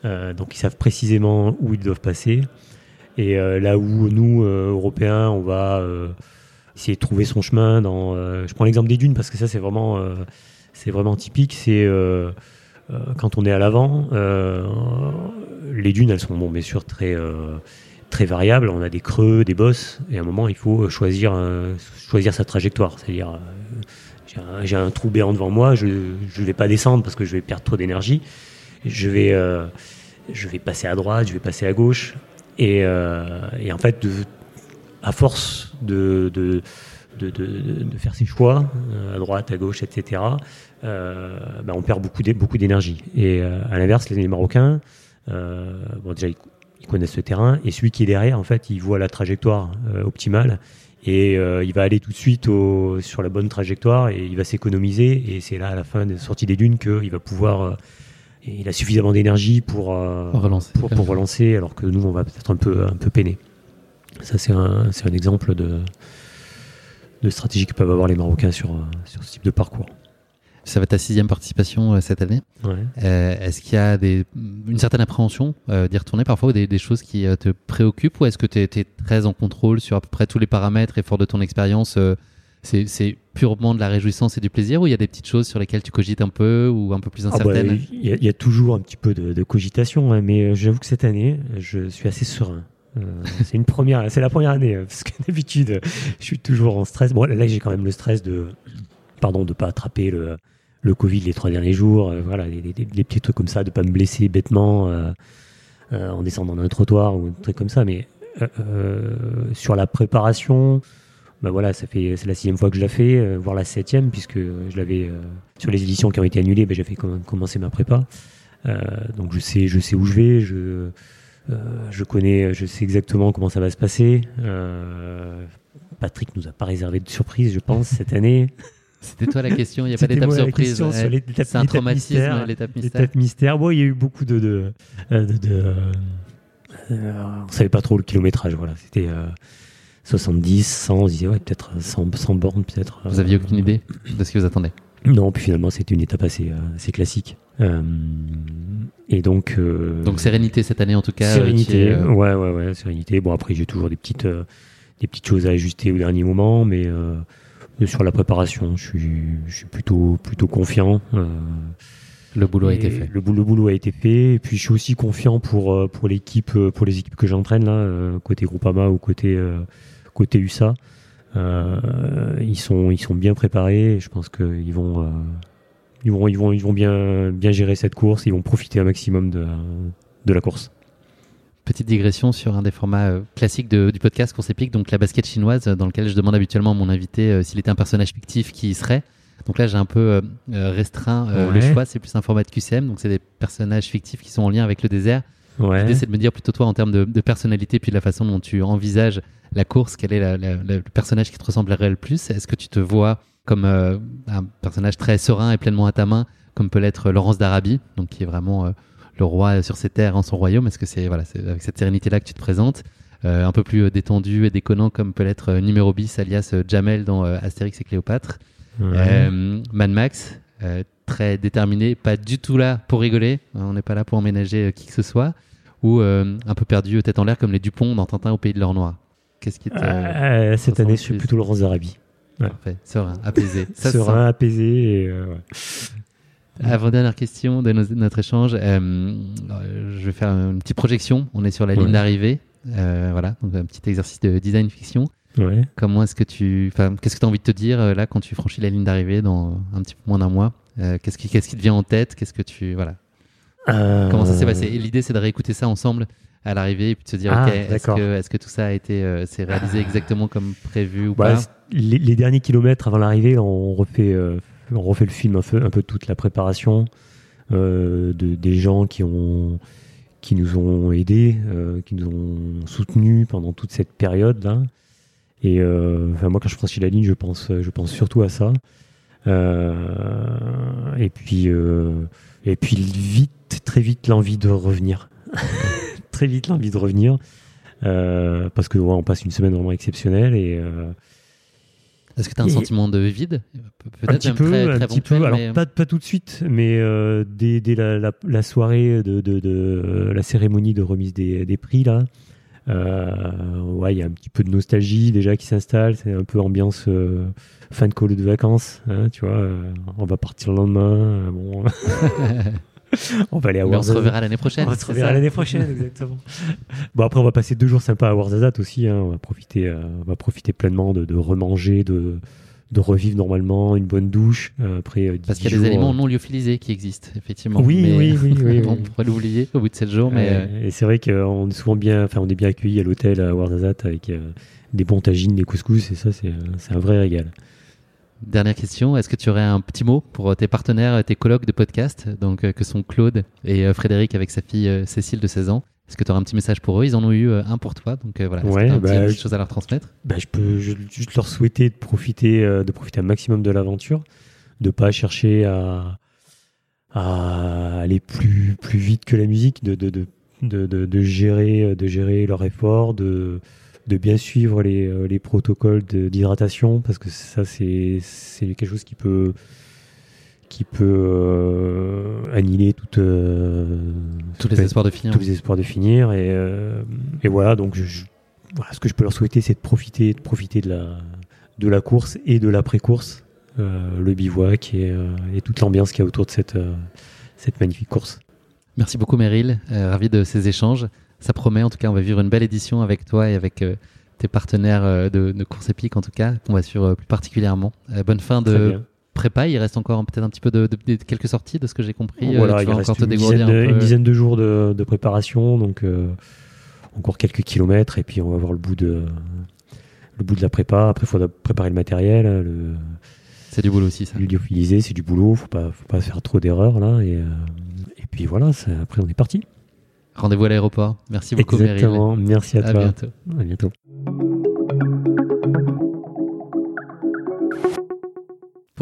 Speaker 3: Donc ils savent précisément où ils doivent passer. Et euh, là où nous, euh, Européens, on va euh, essayer de trouver son chemin dans. je prends l'exemple des dunes parce que ça, c'est vraiment, vraiment typique. C'est quand on est à l'avant, les dunes, elles sont bon, bien sûr très très variables. On a des creux, des bosses, et à un moment, il faut choisir choisir sa trajectoire. C'est-à-dire, j'ai un, trou béant devant moi, je ne vais pas descendre parce que je vais perdre trop d'énergie. Je vais je vais passer à droite, je vais passer à gauche, et, euh, et en fait, à force de, faire ses choix, euh, à droite, à gauche, etc., euh, bah, on perd beaucoup d'é- beaucoup d'énergie. Et à l'inverse, les Marocains, bon, déjà, ils, connaissent le terrain, et celui qui est derrière, en fait, il voit la trajectoire optimale, et il va aller tout de suite sur la bonne trajectoire, et il va s'économiser, et c'est là, à la fin de la sortie des dunes, qu'il va pouvoir... et il a suffisamment d'énergie pour, euh,
Speaker 1: Relancer.
Speaker 3: pour, pour relancer, alors que nous, on va peut-être un peu, un peu peiner. Ça, c'est un, c'est un exemple de, de stratégie que peuvent avoir les Marocains sur, euh, sur ce type de parcours.
Speaker 1: Ça va être ta sixième participation euh, cette année.
Speaker 3: Ouais.
Speaker 1: Euh, est-ce qu'il y a des, une certaine appréhension euh, d'y retourner parfois ou des, des choses qui te préoccupent ou est-ce que tu es, très en contrôle sur à peu près tous les paramètres et fort de ton expérience c'est purement de la réjouissance et du plaisir ou il y a des petites choses sur lesquelles tu cogites un peu ou un peu plus
Speaker 3: Ah bah,
Speaker 1: incertaines
Speaker 3: Il y, a- il y a toujours un petit peu de, de cogitation, hein, mais euh, j'avoue que cette année, je suis assez serein. Euh, c'est une première, c'est la première année, euh, parce que d'habitude, je suis toujours en stress. Bon, là, j'ai quand même le stress de, pardon, de pas attraper le, le Covid les trois derniers jours. euh, voilà, les petits trucs comme ça, de pas me blesser bêtement euh, en descendant d'un trottoir ou un truc comme ça. Mais sur la préparation, bah voilà, ça fait c'est la sixième fois que je la fais, euh, voire la septième, puisque je l'avais euh, sur les éditions qui ont été annulées, bah, j'ai fait com- commencer ma prépa. Euh, donc je sais, je sais où je vais, je, euh, je connais, je sais exactement comment ça va se passer. Euh, Patrick nous a pas réservé de surprise, je pense, cette année.
Speaker 1: C'était toi la question, il n'y a pas d'étape surprise. ouais. C'est un traumatisme, l'étape mystère.
Speaker 3: L'étape mystère. Bon, il y a eu beaucoup de. de, euh, de- de, euh, euh, on savait pas trop le kilométrage. Voilà, c'était euh, 70, 100. On se disait, ouais, peut-être 100, 100 bornes, peut-être.
Speaker 1: Vous aviez aucune idée de ce qui vous attendait?
Speaker 3: Non, puis finalement, c'était une étape assez, euh, assez classique. Euh, et donc. euh,
Speaker 1: Donc sérénité cette année en tout cas. euh,
Speaker 3: sérénité.
Speaker 1: est, euh,
Speaker 3: Ouais, ouais, ouais, sérénité. Bon, après, j'ai toujours des petites, euh, des petites choses à ajuster au dernier moment, mais euh, sur la préparation, je suis, je suis plutôt, plutôt confiant. euh,
Speaker 1: le boulot a été fait.
Speaker 3: Le, boulot- le boulot a été fait. Et puis je suis aussi confiant pour, euh, pour l'équipe, euh, pour les équipes que j'entraîne là, euh, côté Groupama ou côté, euh, côté USA. Euh, ils sont, ils sont bien préparés. Et je pense qu'ils vont, euh, ils vont, ils vont, ils vont bien, bien gérer cette course. Ils vont profiter un maximum de, de la course.
Speaker 1: Petite digression sur un des formats euh, classiques de- du podcast Course épique, donc la basket chinoise, dans lequel je demande habituellement à mon invité euh, s'il était un personnage fictif, qui y serait. Donc là, j'ai un peu euh, restreint euh, le choix, c'est plus un format de QCM, donc c'est des personnages fictifs qui sont en lien avec le désert.
Speaker 3: Ouais.
Speaker 1: L'idée, c'est de me dire plutôt toi, en termes de, de personnalité, puis de la façon dont tu envisages la course, quel est la- la- la- le personnage qui te ressemblerait le plus Est-ce que tu te vois comme euh, un personnage très serein et pleinement à ta main, comme peut l'être Laurence d'Arabie, donc qui est vraiment euh, le roi sur ses terres en son royaume? Est-ce que c'est voilà, avec cette sérénité-là que tu te présentes Euh, un peu plus détendu et déconnant comme peut l'être numéro bis alias Jamel dans Astérix et Cléopâtre?
Speaker 3: Ouais.
Speaker 1: Mad Max, très déterminé, pas du tout là pour rigoler, hein, on n'est pas là pour emménager qui que ce soit, ou euh, un peu perdu, tête en l'air comme les Dupont dans Tintin au pays de l'or noir. Qu'est-ce qui te.
Speaker 3: Euh, cette année, je suis plutôt Laurence Zarabi.
Speaker 1: Parfait, serein, apaisé. Ça se sent.
Speaker 3: Serein, apaisé. Et, euh, ouais.
Speaker 1: Avant-dernière question de nos- notre échange, euh, je vais faire une petite projection. On est sur la ligne
Speaker 3: Ouais.
Speaker 1: d'arrivée. Euh, voilà, donc un petit exercice de design fiction.
Speaker 3: Ouais.
Speaker 1: Comment est-ce que tu, qu'est-ce que tu as envie de te dire là quand tu franchis la ligne d'arrivée dans un petit peu moins d'un mois? Euh, Qu'est-ce qui, qu'est-ce qui te vient en tête? Qu'est-ce que tu, voilà. Comment ça s'est passé? Et l'idée, c'est de réécouter ça ensemble à l'arrivée et puis de se dire,
Speaker 3: Ah,
Speaker 1: ok, est-ce que, tout ça a été, euh, c'est réalisé exactement comme prévu ou
Speaker 3: Bah,
Speaker 1: pas?
Speaker 3: les, les derniers kilomètres avant l'arrivée, on refait, euh, on refait le film un peu, un peu toute la préparation euh, de, des gens qui, ont, qui nous ont aidés, euh, qui nous ont soutenus pendant toute cette période-là. Et euh, enfin, moi, quand je franchis la ligne, je pense, je pense surtout à ça. Euh, et puis, euh, et puis vite, très vite, l'envie de revenir. très vite, l'envie de revenir. Euh, parce que ouais, on passe une semaine vraiment exceptionnelle et euh,
Speaker 1: Est-ce que tu as un sentiment de vide?
Speaker 3: Un
Speaker 1: Peut-être
Speaker 3: petit peu,
Speaker 1: très,
Speaker 3: un
Speaker 1: très
Speaker 3: petit peu. Alors
Speaker 1: mais-
Speaker 3: pas, pas tout de suite, mais euh, dès, dès la, la- la soirée de, de- de la cérémonie de remise des, des prix là, euh, ouais, il y a un petit peu de nostalgie déjà qui s'installe. C'est un peu ambiance euh, fin de colo de vacances, hein, tu vois. euh, on va partir le lendemain. bon, on va aller à
Speaker 1: mais on se reverra l'année prochaine.
Speaker 3: On se reverra l'année prochaine, exactement. bon, après, on va passer deux jours sympas à Warzazat aussi. hein. On, va profiter, on va profiter pleinement de, de remanger, de, de revivre normalement, une bonne douche. euh, après, euh,
Speaker 1: Parce
Speaker 3: 10
Speaker 1: qu'il y a des aliments
Speaker 3: euh,
Speaker 1: non lyophilisés qui existent, effectivement.
Speaker 3: Oui,
Speaker 1: Mais
Speaker 3: oui, oui, oui,
Speaker 1: on pourrait l'oublier au bout de 7 jours, mais
Speaker 3: Et c'est vrai qu'on est souvent bien, enfin, on est bien accueillis à l'hôtel à Warzazat avec des bons tagines, des couscous, et ça, c'est, un vrai régal.
Speaker 1: Dernière question, est-ce que tu aurais un petit mot pour tes partenaires, tes collègues de podcast, donc que sont Claude et Frédéric avec sa fille Cécile de 16 ans? Est-ce que tu aurais un petit message pour eux? Ils en ont eu euh, un pour toi, donc euh, voilà. Que
Speaker 3: Ouais,
Speaker 1: un
Speaker 3: bah,
Speaker 1: petit,
Speaker 3: je-
Speaker 1: quelque chose à leur transmettre?
Speaker 3: Bah, je peux juste leur souhaiter de profiter, euh, de profiter un maximum de l'aventure, de pas chercher à, à aller plus, plus vite que la musique, de, de, de, de, de- de gérer, de gérer leur effort, de, de bien suivre les, les protocoles d'hydratation, parce que ça, c'est quelque chose qui peut qui peut euh, annihiler toute, euh,
Speaker 1: Tous les espoirs de finir.
Speaker 3: tous les espoirs de finir. Et, euh, et voilà, donc je- je- voilà, ce que je peux leur souhaiter, c'est de profiter, de profiter de la, de la course et de l'après-course, euh, le bivouac et, et toute l'ambiance qu'il y a autour de cette, cette magnifique course.
Speaker 1: Merci beaucoup Meryl, ravi de ces échanges. Ça promet, en tout cas, on va vivre une belle édition avec toi et avec tes partenaires de, de course épique, en tout cas, qu'on va suivre plus particulièrement. Bonne fin de. Prépa, il reste encore peut-être un petit peu de, de- de- quelques sorties de ce que j'ai compris. Euh,
Speaker 3: Voilà,
Speaker 1: tu
Speaker 3: il reste
Speaker 1: encore
Speaker 3: une dizaine, de,
Speaker 1: un peu.
Speaker 3: une dizaine de jours de, préparation, donc euh, encore quelques kilomètres, et puis on va voir le bout de, le bout de la prépa. Après, il faudra préparer le matériel, le,
Speaker 1: C'est du boulot aussi, ça.
Speaker 3: lyophilisé, c'est du boulot, faut pas, faut pas faire trop d'erreurs là. Et, euh, et puis voilà, après on est parti.
Speaker 1: Rendez-vous à l'aéroport. Merci beaucoup Meryl.
Speaker 3: Exactement. Merci à,
Speaker 1: À
Speaker 3: toi.
Speaker 1: bientôt.
Speaker 3: À bientôt.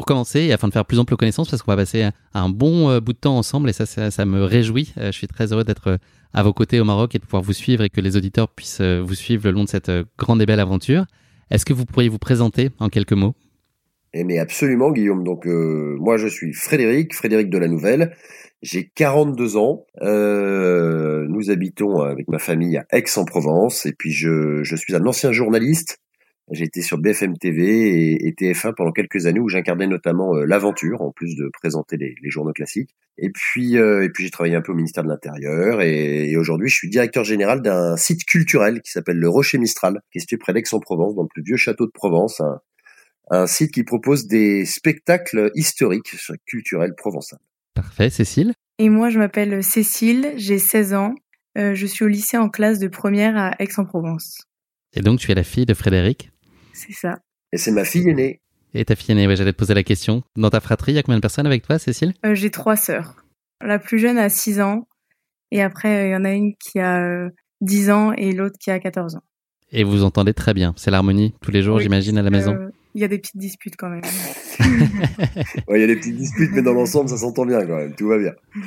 Speaker 1: Commencer, et afin de faire plus ample connaissance, parce qu'on va passer un- bon euh, bout de temps ensemble, et ça, ça, me réjouit. Euh, je suis très heureux d'être euh, à vos côtés au Maroc et de pouvoir vous suivre et que les auditeurs puissent vous suivre le long de cette grande et belle aventure. Est-ce que vous pourriez vous présenter en quelques mots?
Speaker 4: Eh mais absolument, Guillaume. Donc moi, je suis Frédéric, Frédéric de la Nouvelle. J'ai 42 ans. Nous habitons avec ma famille à Aix-en-Provence. Et puis je, je suis un ancien journaliste. J'ai été sur BFM TV et, et TF1 pendant quelques années où j'incarnais notamment euh, l'aventure, en plus de présenter les, les journaux classiques. Et puis, euh, et puis j'ai travaillé un peu au ministère de l'Intérieur. Et, et aujourd'hui, je suis directeur général d'un site culturel qui s'appelle le Rocher Mistral, qui est situé près d'Aix-en-Provence, dans le plus vieux château de Provence, un, un site qui propose des spectacles historiques culturels provençaux.
Speaker 1: Parfait, Cécile
Speaker 5: Et moi, je m'appelle Cécile, j'ai 16 ans. Euh, je suis au lycée en classe de première à Aix-en-Provence.
Speaker 1: Et donc, tu es la fille de Frédéric?
Speaker 5: C'est ça.
Speaker 4: Et c'est ma fille aînée.
Speaker 1: et ta fille aînée. Ouais, j'allais te poser la question. Dans ta fratrie, il y a combien de personnes avec toi, Cécile?
Speaker 5: Euh, j'ai trois sœurs. La plus jeune a 6 ans. Et après, euh, il y en a une qui a euh, 10 ans et l'autre qui a 14 ans.
Speaker 1: Et vous entendez très bien. C'est l'harmonie tous les jours,
Speaker 5: Oui,
Speaker 1: j'imagine, à la maison.
Speaker 5: Euh, Il y a des petites disputes quand même.
Speaker 4: Ouais, Il y a des petites disputes, mais dans l'ensemble, ça s'entend bien quand même. Tout va bien.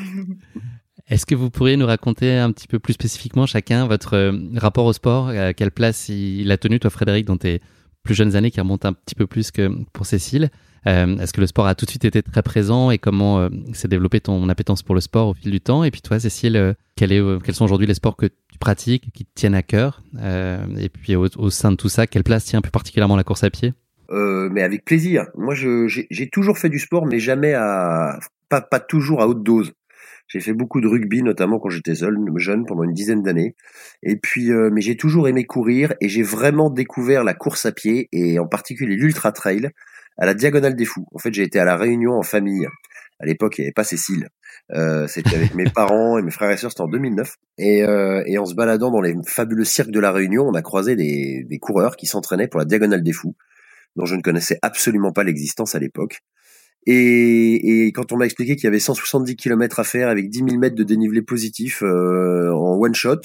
Speaker 1: Est-ce que vous pourriez nous raconter un petit peu plus spécifiquement chacun votre euh, rapport au sport? À quelle place il a tenu, toi, Frédéric, dans tes plus jeunes années, qui remontent un petit peu plus que pour Cécile Euh, Est-ce que le sport a tout de suite été très présent et comment euh, s'est développé ton appétence pour le sport au fil du temps? Et puis toi, Cécile, euh, quels sont aujourd'hui les sports que tu pratiques, qui te tiennent à cœur? Et puis au, sein de tout ça, quelle place tient plus particulièrement la course à pied?
Speaker 4: Mais avec plaisir. Moi, j'ai, toujours fait du sport, mais jamais à, pas toujours à haute dose. J'ai fait beaucoup de rugby, notamment quand j'étais jeune, pendant une dizaine d'années. Et puis, euh, mais j'ai toujours aimé courir et j'ai vraiment découvert la course à pied et en particulier l'ultra trail à la Diagonale des Fous. En fait, j'ai été à la Réunion en famille À l'époque, il n'y avait pas Cécile. Euh, c'était avec mes parents et mes frères et sœurs, c'était en 2009. Et, euh, et en se baladant dans les fabuleux cirques de la Réunion, on a croisé des, des coureurs qui s'entraînaient pour la Diagonale des Fous, dont je ne connaissais absolument pas l'existence à l'époque. Et, et, quand on m'a expliqué qu'il y avait 170 km à faire avec 10 000 mètres de dénivelé positif euh, en one shot,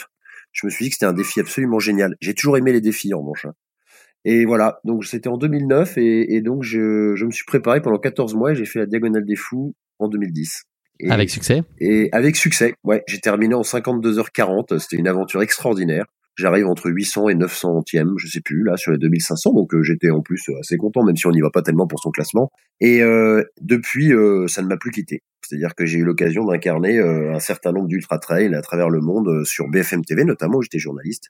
Speaker 4: je me suis dit que c'était un défi absolument génial. J'ai toujours aimé les défis en manche. Hein. Et voilà, donc c'était en 2009 et, et donc je, je, me suis préparé pendant 14 mois et j'ai fait la Diagonale des Fous en 2010.
Speaker 1: Et, avec succès?
Speaker 4: Et avec succès, ouais. J'ai terminé en 52h40, c'était une aventure extraordinaire. J'arrive entre 800 et 900 e je sais plus, là, sur les 2500. Donc, euh, j'étais en plus assez content, même si on n'y va pas tellement pour son classement. Et euh, depuis, euh, ça ne m'a plus quitté. C'est-à-dire que j'ai eu l'occasion d'incarner euh, un certain nombre d'ultra trails à travers le monde, euh, sur BFM TV notamment, où j'étais journaliste.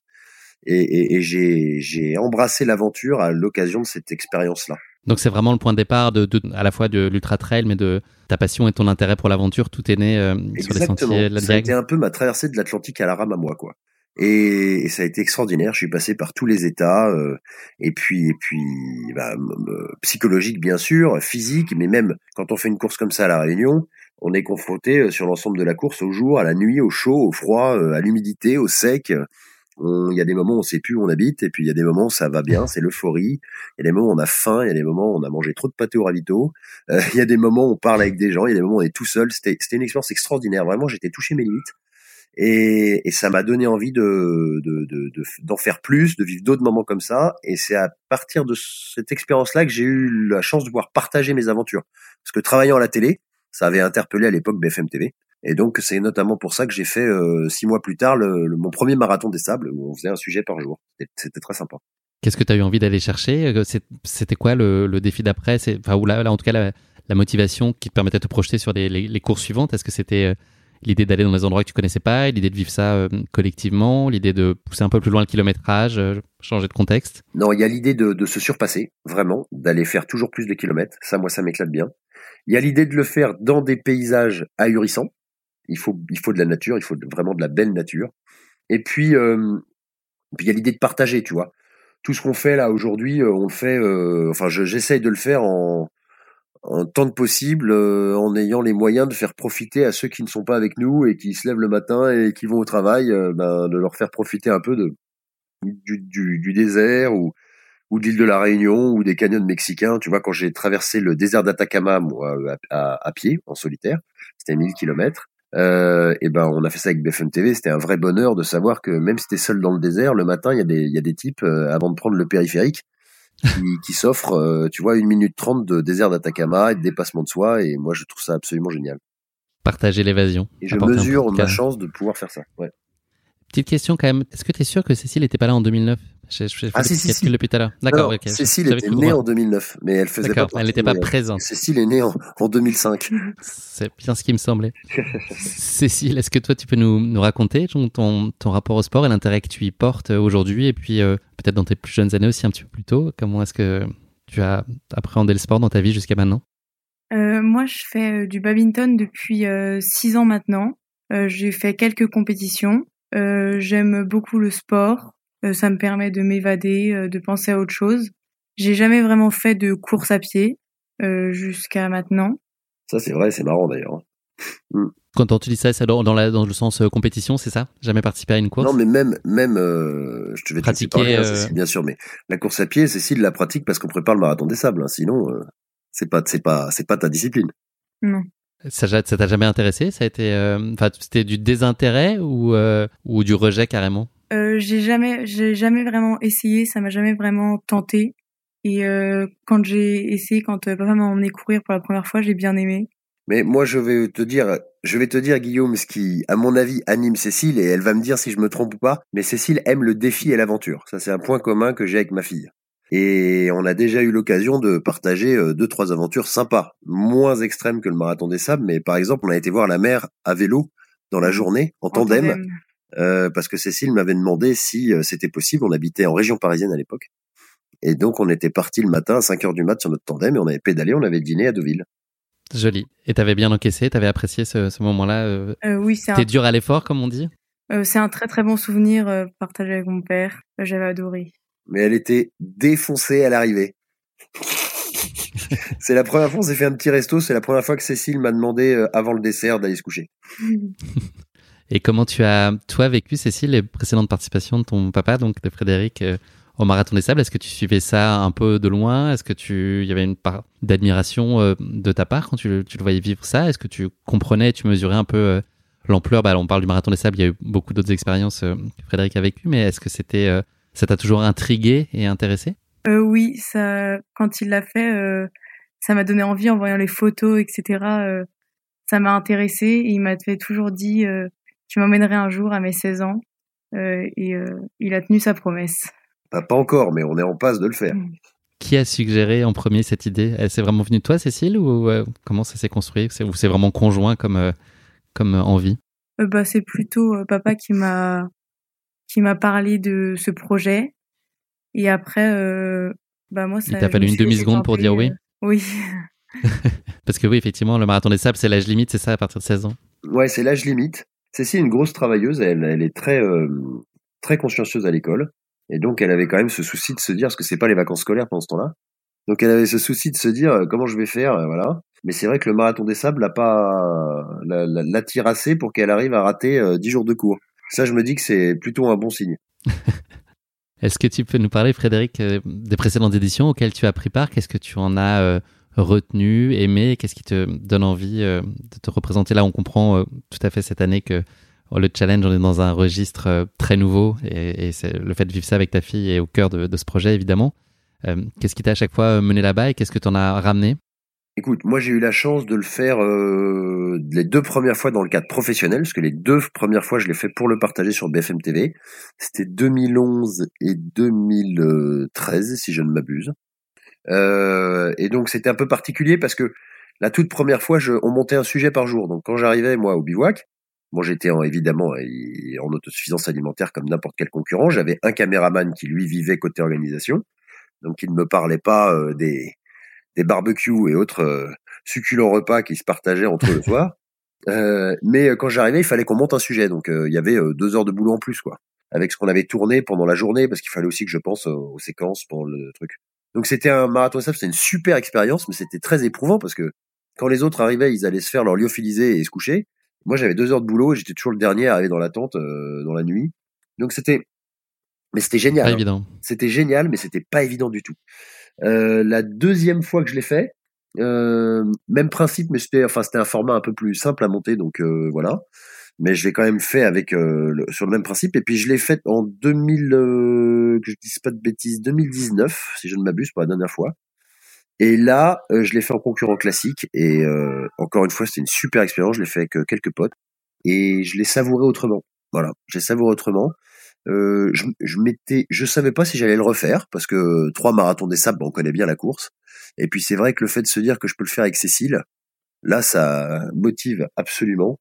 Speaker 4: Et, et, et j'ai embrassé l'aventure à l'occasion de cette expérience-là.
Speaker 1: Donc c'est vraiment le point de départ de, de, à la fois de l'ultra trail, mais de ta passion et ton intérêt pour l'aventure. Tout est né euh, sur les sentiers de la
Speaker 4: Ça a été un peu ma traversée de l'Atlantique à la rame à moi, quoi. Et, et, ça a été extraordinaire. Je suis passé par tous les états, euh, et puis et puis bah, psychologique bien sûr, physique, mais même quand on fait une course comme ça à la Réunion, on est confronté euh, sur l'ensemble de la course au jour, à la nuit, au chaud, au froid, euh, à l'humidité, au sec. Il y a des moments où on sait plus où on habite, et puis il y a des moments où ça va bien, c'est l'euphorie. Il y a des moments où on a faim, il y a des moments où on a mangé trop de pâté au ravito. Euh, il y a des moments où on parle avec des gens, il y a des moments où on est tout seul. C'était une expérience extraordinaire. Vraiment, j'étais touché mes limites. Et, et, ça m'a donné envie de d'en de, de, faire plus, de vivre d'autres moments comme ça. Et c'est à partir de cette expérience-là que j'ai eu la chance de pouvoir partager mes aventures. Parce que travaillant à la télé, ça avait interpellé à l'époque BFM TV. Et donc c'est notamment pour ça que j'ai fait euh, six mois plus tard le, le, mon premier marathon des sables où on faisait un sujet par jour. C'était très sympa.
Speaker 1: Qu'est-ce que tu as eu envie d'aller chercher? Euh, C'était quoi le, le, défi d'après? Enfin, ou là, là, en tout cas, la, motivation qui te permettait de te projeter sur les, les, les courses suivantes? Est-ce que c'était euh, l'idée d'aller dans des endroits que tu connaissais pas, l'idée de vivre ça euh, collectivement, l'idée de pousser un peu plus loin le kilométrage, euh, changer de contexte
Speaker 4: Non, il y a l'idée de, se surpasser, vraiment, d'aller faire toujours plus de kilomètres. Ça, moi, ça m'éclate bien. Il y a l'idée de le faire dans des paysages ahurissants. Il faut, il faut de la nature, il faut vraiment de la belle nature. Et puis, euh, puis il y a l'idée de partager, tu vois. Tout ce qu'on fait là aujourd'hui, on le fait. Enfin, j'essaye de le faire en, en tant que possible, euh, en ayant les moyens de faire profiter à ceux qui ne sont pas avec nous et qui se lèvent le matin et qui vont au travail, euh, ben, de leur faire profiter un peu de du, du, du désert ou ou de l'île de la Réunion ou des canyons mexicains. Tu vois, quand j'ai traversé le désert d'Atacama, moi, à, à, à, pied, en solitaire, c'était 1000 kilomètres. Euh, et ben, on a fait ça avec BFM TV. C'était un vrai bonheur de savoir que même si t'es seul dans le désert, le matin, il y a des, il y a des types, euh, avant de prendre le périphérique, qui, qui s'offrent, euh, tu vois, une minute trente de désert d'Atacama et de dépassement de soi. Et moi, je trouve ça absolument génial.
Speaker 1: Partager l'évasion.
Speaker 4: Et je mesure ma chance de pouvoir faire ça. Ouais.
Speaker 1: Petite question quand même. Est-ce que tu es sûr que Cécile n'était pas là en 2009 je, je, je
Speaker 4: ah si, si, si.
Speaker 1: depuis tout à l'heure. D'accord, ok.
Speaker 4: Cécile était née en 2009, mais elle faisait pas
Speaker 1: Elle n'était pas présente.
Speaker 4: Cécile est née en, en 2005.
Speaker 1: C'est bien ce qui me semblait. Cécile, est-ce que toi tu peux nous, nous raconter ton, ton, rapport au sport et l'intérêt que tu y portes aujourd'hui et puis euh, peut-être dans tes plus jeunes années aussi un petit peu plus tôt Comment est-ce que tu as appréhendé le sport dans ta vie jusqu'à maintenant?
Speaker 5: Euh, Moi, je fais euh, du badminton depuis euh, six ans maintenant. Euh, J'ai fait quelques compétitions. J'aime beaucoup le sport. Euh, ça me permet de m'évader, euh, de penser à autre chose. J'ai jamais vraiment fait de course à pied euh, jusqu'à maintenant.
Speaker 4: Ça c'est vrai, c'est marrant d'ailleurs.
Speaker 1: Mm. Quand tu dis ça, c'est dans, la, dans le sens compétition, c'est ça? Jamais participé à une course?
Speaker 4: Non, mais même, même, euh, je te vais
Speaker 1: pratiquer,
Speaker 4: parler, hein, Cécile, bien sûr, mais la course à pied, Cécile la pratique parce qu'on prépare le marathon des sables. Hein, sinon, euh, c'est pas, c'est pas, c'est pas ta discipline.
Speaker 5: Non.
Speaker 1: Ça, ça t'a jamais intéressé? Ça a été, enfin, c'était du désintérêt ou ou du rejet carrément?
Speaker 5: Euh, j'ai jamais, j'ai jamais vraiment essayé, ça m'a jamais vraiment tenté. Et euh, quand j'ai essayé, quand euh, papa m'a emmené courir pour la première fois, j'ai bien aimé.
Speaker 4: Mais moi, je vais te dire, je vais te dire, Guillaume, ce qui, à mon avis, anime Cécile, et elle va me dire si je me trompe ou pas. Mais Cécile aime le défi et l'aventure. Ça, c'est un point commun que j'ai avec ma fille. Et on a déjà eu l'occasion de partager euh, deux, trois aventures sympas, moins extrêmes que le marathon des sables. Mais par exemple, on a été voir la mer à vélo dans la journée en, en tandem. tandem. Euh, parce que Cécile m'avait demandé si euh, c'était possible. On habitait en région parisienne à l'époque. Et donc, on était parti le matin à 5 heures du mat sur notre tandem et on avait pédalé, on avait dîné à Deauville.
Speaker 1: Joli. Et t'avais bien encaissé, t'avais apprécié ce, ce moment-là euh
Speaker 5: Oui, c'est
Speaker 1: T'es un... dur à l'effort, comme on dit?
Speaker 5: Euh, C'est un très très bon souvenir euh, partagé avec mon père. J'avais adoré.
Speaker 4: Mais elle était défoncée à l'arrivée. c'est la première fois, on s'est fait un petit resto. C'est la première fois que Cécile m'a demandé euh, avant le dessert d'aller se coucher.
Speaker 1: Et comment tu as, toi, vécu, Cécile, les précédentes participations de ton papa, donc de Frédéric, euh, au Marathon des Sables? Est-ce que tu suivais ça un peu de loin? Est-ce que tu, il y avait une part d'admiration euh, de ta part quand tu, tu, le voyais vivre ça? Est-ce que tu comprenais, tu mesurais un peu euh, l'ampleur? Bah, On parle du Marathon des Sables, il y a eu beaucoup d'autres expériences que Frédéric a vécues, mais est-ce que c'était, ça t'a toujours intrigué et intéressé?
Speaker 5: Oui, ça, quand il l'a fait, ça m'a donné envie en voyant les photos, etc. ça m'a intéressé et il m'a toujours dit tu m'emmènerais un jour à mes 16 ans. Euh, et euh, il a tenu sa promesse.
Speaker 4: Bah, pas encore, mais on est en passe de le faire. Mm.
Speaker 1: Qui a suggéré en premier cette idée? Elle s'est vraiment venue de toi, Cécile, ou euh, comment ça s'est construit? Ou c'est vraiment conjoint comme, comme envie?
Speaker 5: Bah, C'est plutôt papa qui m'a qui m'a parlé de ce projet. Et après, bah moi, ça.
Speaker 1: Il t'a fallu une demi-seconde pour dire oui
Speaker 5: Oui.
Speaker 1: Parce que oui, effectivement, le marathon des sables, c'est l'âge limite, c'est ça, à partir de 16 ans?
Speaker 4: Ouais, c'est l'âge limite. Cécile est une grosse travailleuse, elle, elle est très, euh, très consciencieuse à l'école. Et donc, elle avait quand même ce souci de se dire, parce que c'est pas les vacances scolaires pendant ce temps-là. Donc, elle avait ce souci de se dire, euh, comment je vais faire, euh, voilà. Mais c'est vrai que le marathon des sables l'a pas, l'attire assez pour qu'elle arrive à rater 10 jours de cours. Ça, je me dis que c'est plutôt un bon signe.
Speaker 1: Est-ce que tu peux nous parler, Frédéric, des précédentes éditions auxquelles tu as pris part? Qu'est-ce que tu en as retenu, aimé? Qu'est-ce qui te donne envie euh, de te représenter? Là, on comprend euh, tout à fait cette année que oh, le challenge, on est dans un registre euh, très nouveau et, c'est le fait de vivre ça avec ta fille est au cœur de, ce projet, évidemment. qu'est-ce qui t'a à chaque fois mené là-bas et qu'est-ce que tu en as ramené?
Speaker 4: Écoute, moi j'ai eu la chance de le faire les deux premières fois dans le cadre professionnel, parce que les deux premières fois je l'ai fait pour le partager sur BFM TV. C'était 2011 et 2013, si je ne m'abuse. Euh, et donc c'était un peu particulier parce que la toute première fois, je, on montait un sujet par jour. Donc quand j'arrivais moi au bivouac, moi j'étais évidemment en autosuffisance alimentaire comme n'importe quel concurrent. J'avais un caméraman qui lui vivait côté organisation, donc il ne me parlait pas euh, des des barbecues et autres euh, succulents repas qui se partageaient entre le soir. Euh, mais quand j'arrivais, il fallait qu'on monte un sujet, donc il y avait deux heures de boulot en plus, quoi, avec ce qu'on avait tourné pendant la journée, parce qu'il fallait aussi que je pense aux séquences pour le truc. Donc c'était un marathon sable, c'était une super expérience, mais c'était très éprouvant parce que quand les autres arrivaient, ils allaient se faire leur lyophilisé et se coucher. Moi, j'avais deux heures de boulot et j'étais toujours le dernier à arriver dans la tente euh, dans la nuit. Donc c'était, mais c'était génial.
Speaker 1: Pas hein. évident.
Speaker 4: C'était génial, mais c'était pas évident du tout. Euh, la deuxième fois que je l'ai fait, euh, même principe, mais c'était, enfin, c'était un format un peu plus simple à monter, donc euh, voilà mais je l'ai quand même fait avec euh, sur le même principe. Et puis je l'ai fait en 2000, euh, que je dise pas de bêtises, 2019, si je ne m'abuse, pour la dernière fois. Et là, euh, je l'ai fait en concurrent classique. Et encore une fois, c'était une super expérience. Je l'ai fait avec quelques potes et je l'ai savouré autrement. Voilà, j'ai savouré autrement. Euh, je, je m'étais, je savais pas si j'allais le refaire parce que trois marathons des sables, on connaît bien la course. Et puis c'est vrai que le fait de se dire que je peux le faire avec Cécile, là, ça motive absolument.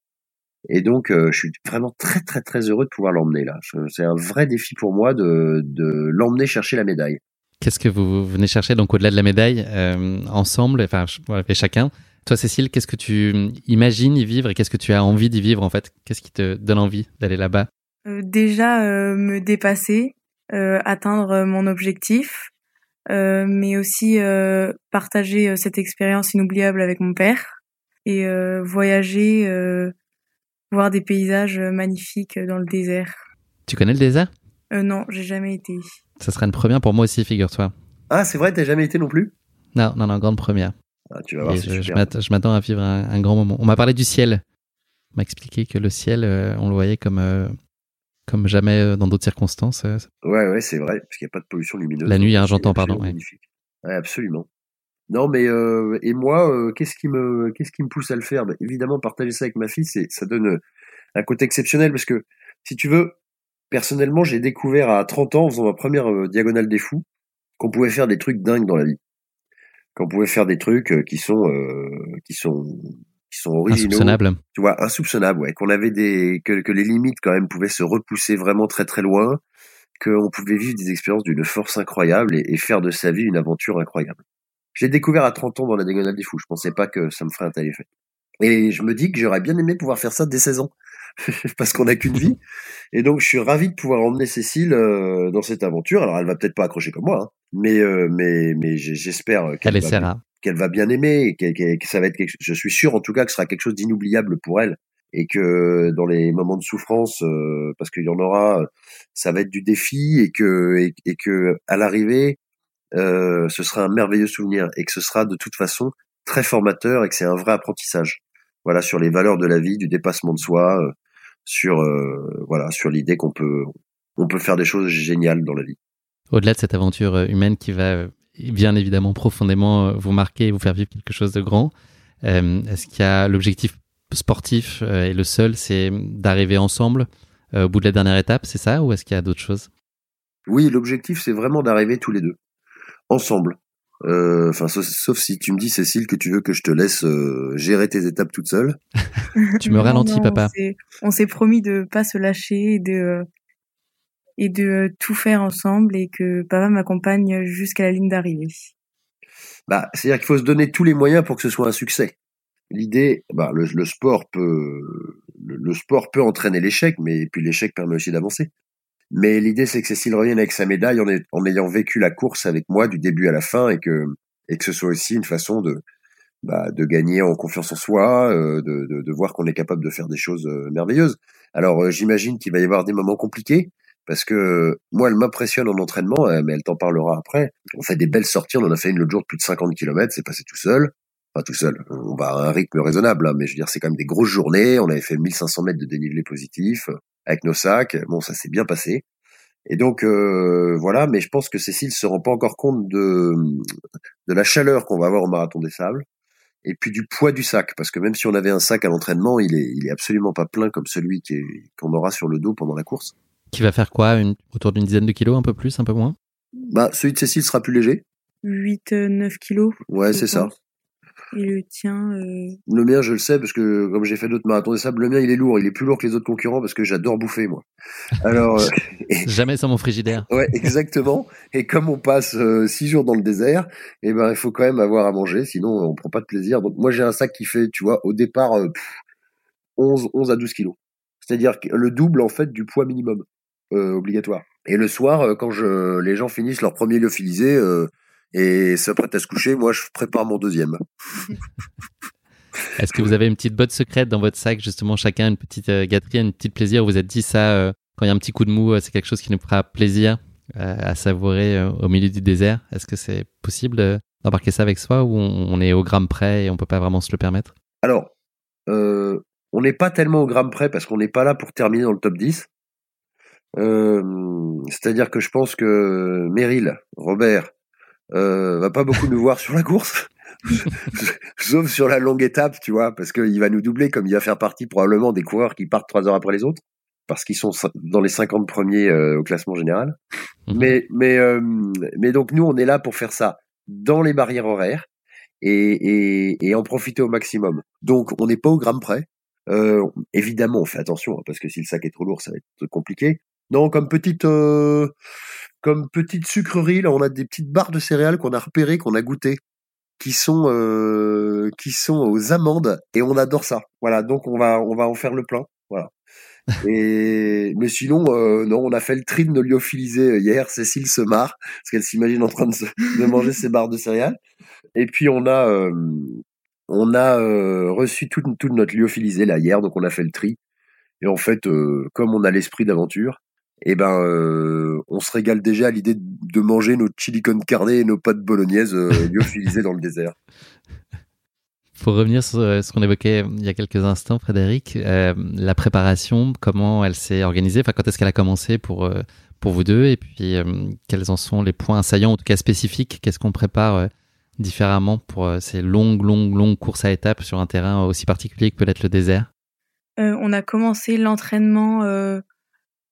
Speaker 4: Et donc, euh, je suis vraiment très, très, très heureux de pouvoir l'emmener là. C'est un vrai défi pour moi de, de l'emmener chercher la médaille.
Speaker 1: Qu'est-ce que vous venez chercher donc au-delà de la médaille euh, ensemble, enfin et chacun? Toi, Cécile, qu'est-ce que tu imagines y vivre et qu'est-ce que tu as envie d'y vivre en fait? Qu'est-ce qui te donne envie d'aller là-bas?
Speaker 5: Déjà, me dépasser, atteindre mon objectif, mais aussi partager cette expérience inoubliable avec mon père et voyager voir des paysages euh, magnifiques euh, dans le désert.
Speaker 1: Tu connais le désert?
Speaker 5: Euh, Non, j'ai jamais été.
Speaker 1: Ça serait une première pour moi aussi, figure-toi.
Speaker 4: Ah, c'est vrai, t'as jamais été non plus?
Speaker 1: Non, non, non, grande première.
Speaker 4: Ah, tu vas voir,
Speaker 1: je, je m'attends à vivre un, grand moment. On m'a parlé du ciel. On m'a expliqué que le ciel, on le voyait comme, comme jamais dans d'autres circonstances.
Speaker 4: Ouais, ouais, c'est vrai, parce qu'il n'y a pas de pollution lumineuse.
Speaker 1: La nuit, hein, j'entends, pardon.
Speaker 4: Magnifique. Ouais, absolument. Non, mais euh, et moi, euh, qu'est-ce qui me qu'est-ce qui me pousse à le faire? Ben, Évidemment, partager ça avec ma fille, c'est ça donne euh, un côté exceptionnel parce que si tu veux, personnellement, j'ai découvert à 30 ans, en faisant ma première diagonale des fous, qu'on pouvait faire des trucs dingues dans la vie, qu'on pouvait faire des trucs qui sont qui sont qui sont originaux,
Speaker 1: insoupçonnables.
Speaker 4: tu vois, insoupçonnables, ouais, qu'on avait des que, que les limites quand même pouvaient se repousser vraiment très très loin, qu'on pouvait vivre des expériences d'une force incroyable et, et faire de sa vie une aventure incroyable. J'ai découvert à 30 ans dans la diagonale des fous. Je pensais pas que ça me ferait un tel effet. Et je me dis que j'aurais bien aimé pouvoir faire ça dès 16 ans. parce qu'on n'a qu'une vie. Et donc, je suis ravi de pouvoir emmener Cécile euh, dans cette aventure. Alors, elle va peut-être pas accrocher comme moi, hein, mais, euh, mais, mais j'espère
Speaker 1: qu'elle, va,
Speaker 4: qu'elle va bien aimer, et que ça va être quelque, je suis sûr en tout cas que ce sera quelque chose d'inoubliable pour elle et que dans les moments de souffrance, euh, parce qu'il y en aura, ça va être du défi et que et, que à l'arrivée, euh, ce sera un merveilleux souvenir et que ce sera de toute façon très formateur et que c'est un vrai apprentissage. Voilà sur les valeurs de la vie, du dépassement de soi, euh, sur voilà sur l'idée qu'on peut on peut faire des choses géniales dans la vie.
Speaker 1: Au-delà de cette aventure humaine qui va bien évidemment profondément vous marquer et vous faire vivre quelque chose de grand, est-ce qu'il y a l'objectif sportif euh, et le seul, c'est d'arriver ensemble euh, au bout de la dernière étape, c'est ça Ou est-ce qu'il y a d'autres choses?
Speaker 4: Oui, l'objectif, c'est vraiment d'arriver tous les deux, ensemble. Euh, enfin, sauf, si tu me dis, Cécile, que tu veux que je te laisse gérer tes étapes toute seule.
Speaker 1: tu me ralentis, papa.
Speaker 5: On s'est promis de pas se lâcher et de et de tout faire ensemble et que papa m'accompagne jusqu'à la ligne d'arrivée.
Speaker 4: Bah, c'est-à-dire qu'il faut se donner tous les moyens pour que ce soit un succès l'idée, bah, le, le, sport peut, le, sport peut entraîner l'échec, mais puis l'échec permet aussi d'avancer. Mais l'idée, c'est que Cécile revienne avec sa médaille en, ayant vécu la course avec moi du début à la fin et que, et que ce soit aussi une façon de, bah, de gagner en confiance en soi, euh, de, de, de, voir qu'on est capable de faire des choses euh, merveilleuses. Alors, euh, j'imagine qu'il va y avoir des moments compliqués parce que moi, elle m'impressionne en entraînement, mais elle t'en parlera après. On fait des belles sorties, on en a fait une l'autre jour de plus de 50 km, c'est passé tout seul pas tout seul. On va à un rythme raisonnable, hein, mais je veux dire, c'est quand même des grosses journées. On avait fait 1500 mètres de dénivelé positif euh, avec nos sacs. Bon, ça s'est bien passé. Et donc euh, voilà, mais je pense que Cécile se rend pas encore compte de de la chaleur qu'on va avoir au marathon des sables et puis du poids du sac, parce que même si on avait un sac à l'entraînement, il est il est absolument pas plein comme celui qu'on aura sur le dos pendant la course.
Speaker 1: Qui va faire quoi? Une, Autour d'une dizaine de kilos, un peu plus, un peu moins?
Speaker 4: Bah celui de Cécile sera plus léger.
Speaker 5: 8-9 kilos.
Speaker 4: Ouais, c'est ça.
Speaker 5: Et le tien euh...
Speaker 4: Le mien, je le sais parce que comme j'ai fait d'autres marathons des sables, le mien il est lourd, il est plus lourd que les autres concurrents parce que j'adore bouffer moi.
Speaker 1: Alors euh, jamais sans mon frigidaire.
Speaker 4: Ouais, exactement. Et comme on passe euh, six jours dans le désert, et eh ben il faut quand même avoir à manger, sinon on prend pas de plaisir. Donc moi j'ai un sac qui fait, tu vois, au départ 11 euh, 11 à 12 kilos. C'est-à-dire le double en fait du poids minimum obligatoire. Et le soir, quand je, les gens finissent leur premier lyophilisé, et s'apprête à se coucher, moi je prépare mon deuxième.
Speaker 1: Est-ce que vous avez une petite botte secrète dans votre sac, justement, chacun une petite euh, gâterie, une petite plaisir Vous vous êtes dit ça, euh, quand il y a un petit coup de mou, euh, c'est quelque chose qui nous fera plaisir à savourer au milieu du désert? Est-ce que c'est possible d'embarquer ça avec soi ou on, est au gramme près et on peut pas vraiment se le permettre?
Speaker 4: Alors, on n'est pas tellement au gramme près parce qu'on n'est pas là pour terminer dans le top 10. C'est-à-dire que je pense que Meryl, Robert, euh, va pas beaucoup nous voir sur la course. Sauf sur la longue étape, tu vois, parce qu'il va nous doubler comme il va faire partie probablement des coureurs qui partent trois heures après les autres, parce qu'ils sont dans les 50 premiers euh, au classement général. Mhm. Mais, mais, euh, mais donc nous, on est là pour faire ça dans les barrières horaires et, et, et en profiter au maximum. Donc on n'est pas au gramme près. Euh, évidemment, on fait attention, hein, parce que si le sac est trop lourd, ça va être compliqué. Non, comme petite, euh, comme petite sucrerie, là, on a des petites barres de céréales qu'on a repérées, qu'on a goûtées, qui sont, euh, qui sont aux amandes, et on adore ça. Voilà, donc on va, on va en faire le plein. Voilà. Et mais sinon, euh, non, on a fait le tri de nos lyophilisés hier. Cécile se marre parce qu'elle s'imagine en train de, manger ses barres de céréales. Et puis on a, euh, on a euh, reçu toute, toute notre lyophilisé là hier, donc on a fait le tri. Et en fait, euh, comme on a l'esprit d'aventure, eh ben, euh, on se régale déjà à l'idée de manger nos chili con carne et nos pâtes bolognaises euh, lyophilisées dans le désert.
Speaker 1: Pour revenir sur euh, ce qu'on évoquait il y a quelques instants, Frédéric, euh, la préparation, comment elle s'est organisée, enfin, quand est-ce qu'elle a commencé pour, pour vous deux, et puis quels en sont les points saillants, en tout cas spécifiques, qu'est-ce qu'on prépare différemment pour ces longues, longues, longues courses à étapes sur un terrain aussi particulier que peut être le désert?
Speaker 5: On a commencé l'entraînement euh,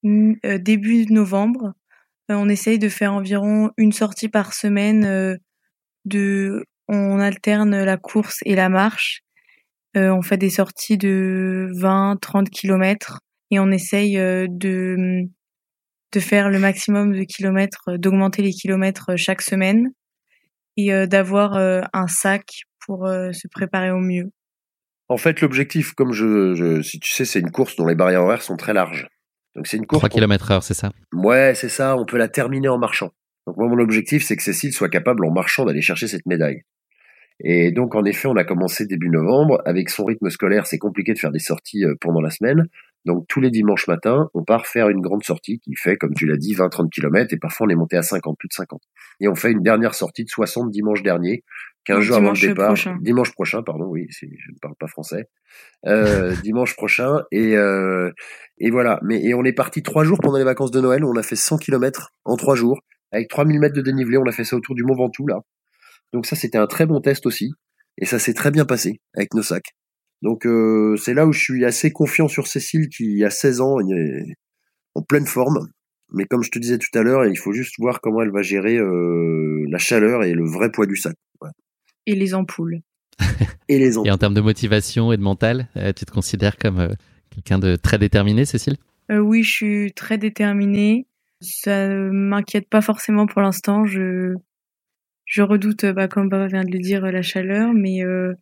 Speaker 5: début novembre. Euh, on essaye de faire environ une sortie par semaine. Euh, de, on alterne la course et la marche. on fait des sorties de 20-30 kilomètres et on essaye de de faire le maximum de kilomètres, d'augmenter les kilomètres chaque semaine et d'avoir un sac pour se préparer au mieux.
Speaker 4: En fait, l'objectif, comme je, je, si tu sais, c'est une course dont les barrières horaires sont très larges.
Speaker 1: Donc c'est une course. 3 km heure, c'est ça?
Speaker 4: Ouais, c'est ça. On peut la terminer en marchant. Donc moi, mon objectif, c'est que Cécile soit capable en marchant d'aller chercher cette médaille. Et donc, en effet, on a commencé début novembre. Avec son rythme scolaire, c'est compliqué de faire des sorties euh, pendant la semaine. Donc, tous les dimanches matins, on part faire une grande sortie qui fait, comme tu l'as dit, 20-30 km. Et parfois, on est monté à 50, plus de 50. Et on fait une dernière sortie de 60 dimanche dernier, 15 jours avant le départ.
Speaker 5: Prochain.
Speaker 4: Dimanche prochain, pardon, oui, je ne parle pas français. Euh, dimanche prochain. Et, euh, et voilà. Mais, et on est parti trois jours pendant les vacances de Noël. On a fait 100 km en trois jours. Avec 3000 mètres de dénivelé, on a fait ça autour du Mont Ventoux, là. Donc ça, c'était un très bon test aussi. Et ça s'est très bien passé avec nos sacs. Donc euh, c'est là où je suis assez confiant sur Cécile qui, a 16 ans, est en pleine forme. Mais comme je te disais tout à l'heure, il faut juste voir comment elle va gérer euh, la chaleur et le vrai poids du sac. Ouais.
Speaker 5: Et les ampoules.
Speaker 4: et les ampoules.
Speaker 1: Et en termes de motivation et de mental, euh, tu te considères comme euh, quelqu'un de très déterminé, Cécile?
Speaker 5: Euh, Oui, je suis très déterminée. Ça m'inquiète pas forcément pour l'instant. Je je redoute, bah, comme Baba vient de le dire, la chaleur, mais euh,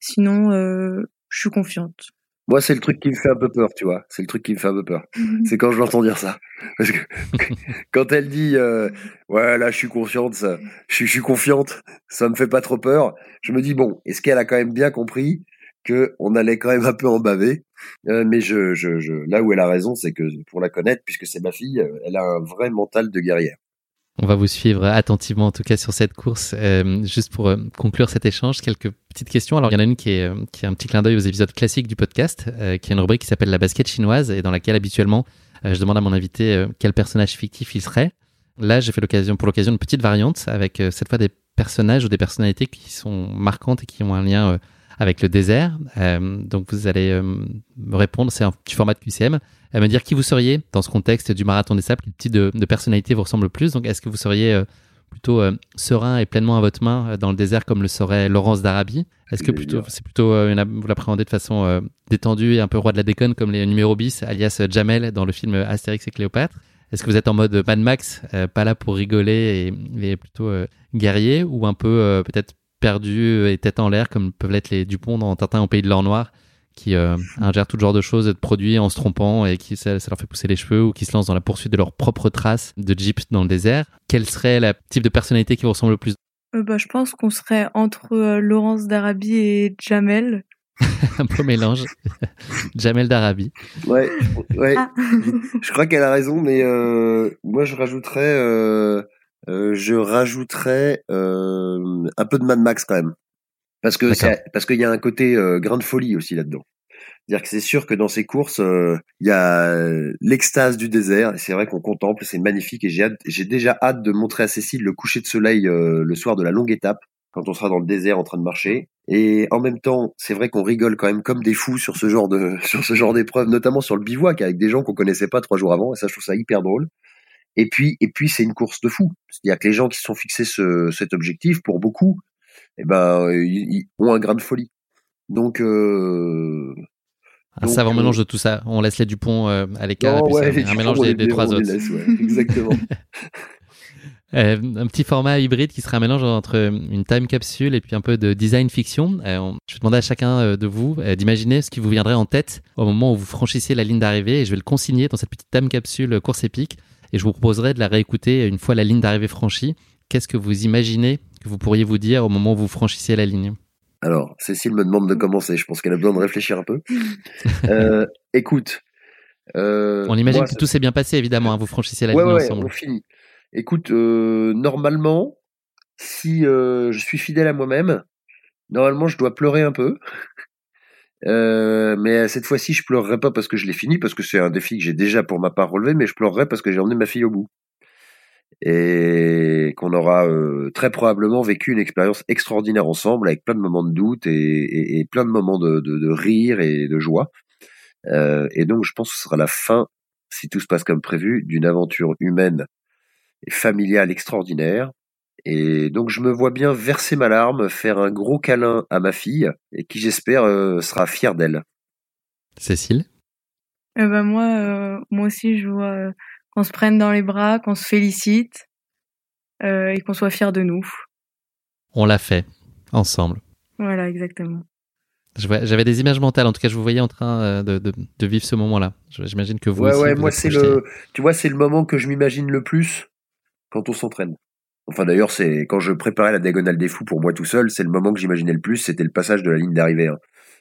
Speaker 5: sinon, euh, je suis confiante.
Speaker 4: Moi, c'est le truc qui me fait un peu peur, tu vois. C'est le truc qui me fait un peu peur. c'est quand je l'entends dire ça. Parce que quand elle dit, euh, ouais, là, je suis confiante, ça, je, suis, je suis confiante, ça me fait pas trop peur. Je me dis, bon, est-ce qu'elle a quand même bien compris que on allait quand même un peu en baver? Euh, Mais je, je, je, là où elle a raison, c'est que pour la connaître, puisque c'est ma fille, elle a un vrai mental de guerrière.
Speaker 1: On va vous suivre attentivement, en tout cas, sur cette course. Euh, juste pour euh, conclure cet échange, quelques petites questions. Alors, il y en a une qui est, euh, un petit clin d'œil aux épisodes classiques du podcast, qui est une rubrique qui s'appelle La basket chinoise et dans laquelle, habituellement, je demande à mon invité quel personnage fictif il serait. Là, j'ai fait l'occasion, pour l'occasion une petite variante avec cette fois des personnages ou des personnalités qui sont marquantes et qui ont un lien avec le désert. donc, vous allez me répondre. C'est un petit format de QCM à me dire qui vous seriez dans ce contexte du marathon des sables, quel type de, de personnalité vous ressemble le plus? Donc, est-ce que vous seriez euh, plutôt euh, serein et pleinement à votre main euh, dans le désert comme le serait Laurence d'Arabie? Est-ce que plutôt, c'est plutôt une, vous l'appréhendez de façon détendue et un peu roi de la déconne comme les numéros bis, alias Jamel dans le film Astérix et Cléopâtre? Est-ce que vous êtes en mode Mad Max, pas là pour rigoler et, et plutôt guerrier ou un peu peut-être perdu et tête en l'air comme peuvent l'être les Dupont dans Tintin au pays de l'or noir qui euh, ingèrent tout genre de choses, de produits en se trompant et qui ça, ça, leur fait pousser les cheveux ou qui se lancent dans la poursuite de leurs propres traces de jeep dans le désert. Quel serait le type de personnalité qui vous ressemble le plus?
Speaker 5: Euh, bah, Je pense qu'on serait entre euh, Laurence d'Arabie et Jamel.
Speaker 1: Un peu mélange. Jamel d'Arabie.
Speaker 4: Ouais, ouais. Ah. je crois qu'elle a raison, mais euh, moi je rajouterais, euh, je rajouterais un peu de Mad Max quand même. Parce que parce qu'il y a un côté euh, grain de folie aussi là-dedans. C'est-à-dire que c'est sûr que dans ces courses, euh, il y a l'extase du désert. Et c'est vrai qu'on contemple, c'est magnifique. Et j'ai j'ai déjà hâte de montrer à Cécile le coucher de soleil euh, le soir de la longue étape, quand on sera dans le désert en train de marcher. Et en même temps, c'est vrai qu'on rigole quand même comme des fous sur ce genre de sur ce genre d'épreuve, notamment sur le bivouac avec des gens qu'on connaissait pas trois jours avant. Et ça, je trouve ça hyper drôle. Et puis, et puis, c'est une course de fou. C'est-à-dire que les gens qui se sont fixés ce, cet objectif, pour beaucoup, eh ben, ils, ont un grain de folie. Donc, euh,
Speaker 1: un savant euh, mélange de tout ça. On laisse les Dupont euh, à l'écart. Ouais, un mélange des, des trois autres.
Speaker 4: Laisse, ouais, exactement.
Speaker 1: Euh, un petit format hybride qui sera un mélange entre une time capsule et puis un peu de design fiction. Euh, on, je vais demander à chacun de vous euh, d'imaginer ce qui vous viendrait en tête au moment où vous franchissiez la ligne d'arrivée et je vais le consigner dans cette petite time capsule course épique et je vous proposerai de la réécouter une fois la ligne d'arrivée franchie. Qu'est-ce que vous imaginez que vous pourriez vous dire au moment où vous franchissez la ligne?
Speaker 4: Alors, Cécile me demande de commencer. Je pense qu'elle a besoin de réfléchir un peu. euh, écoute.
Speaker 1: Euh, on imagine que tout s'est bien passé, évidemment. Hein, vous franchissez la ligne
Speaker 4: ouais,
Speaker 1: ensemble.
Speaker 4: On finit. Écoute, euh, normalement, si je suis fidèle à moi-même, normalement, je dois pleurer un peu. Euh, mais cette fois-ci, je pleurerai pas parce que je l'ai fini, parce que c'est un défi que j'ai déjà pour ma part relevé, mais je pleurerai parce que j'ai emmené ma fille au bout et qu'on aura euh, très probablement vécu une expérience extraordinaire ensemble avec plein de moments de doute et, plein de moments de, rire et de joie. Euh, et donc je pense que ce sera la fin, si tout se passe comme prévu, d'une aventure humaine et familiale extraordinaire. Et donc je me vois bien verser ma larme, faire un gros câlin à ma fille et qui j'espère euh, sera fière d'elle.
Speaker 1: Cécile?
Speaker 5: Euh, bah moi, euh, moi aussi je vois qu'on se prenne dans les bras, qu'on se félicite euh, et qu'on soit fiers de nous.
Speaker 1: On l'a fait ensemble.
Speaker 5: Voilà, exactement.
Speaker 1: J'avais des images mentales, en tout cas, je vous voyais en train euh, de, de, de vivre ce moment-là. J'imagine que vous
Speaker 4: ouais,
Speaker 1: aussi.
Speaker 4: Ouais,
Speaker 1: vous
Speaker 4: moi, c'est le, tu vois, c'est le moment que je m'imagine le plus quand on s'entraîne. Enfin d'ailleurs, c'est quand je préparais la diagonale des fous pour moi tout seul, c'est le moment que j'imaginais le plus, c'était le passage de la ligne d'arrivée. Hein.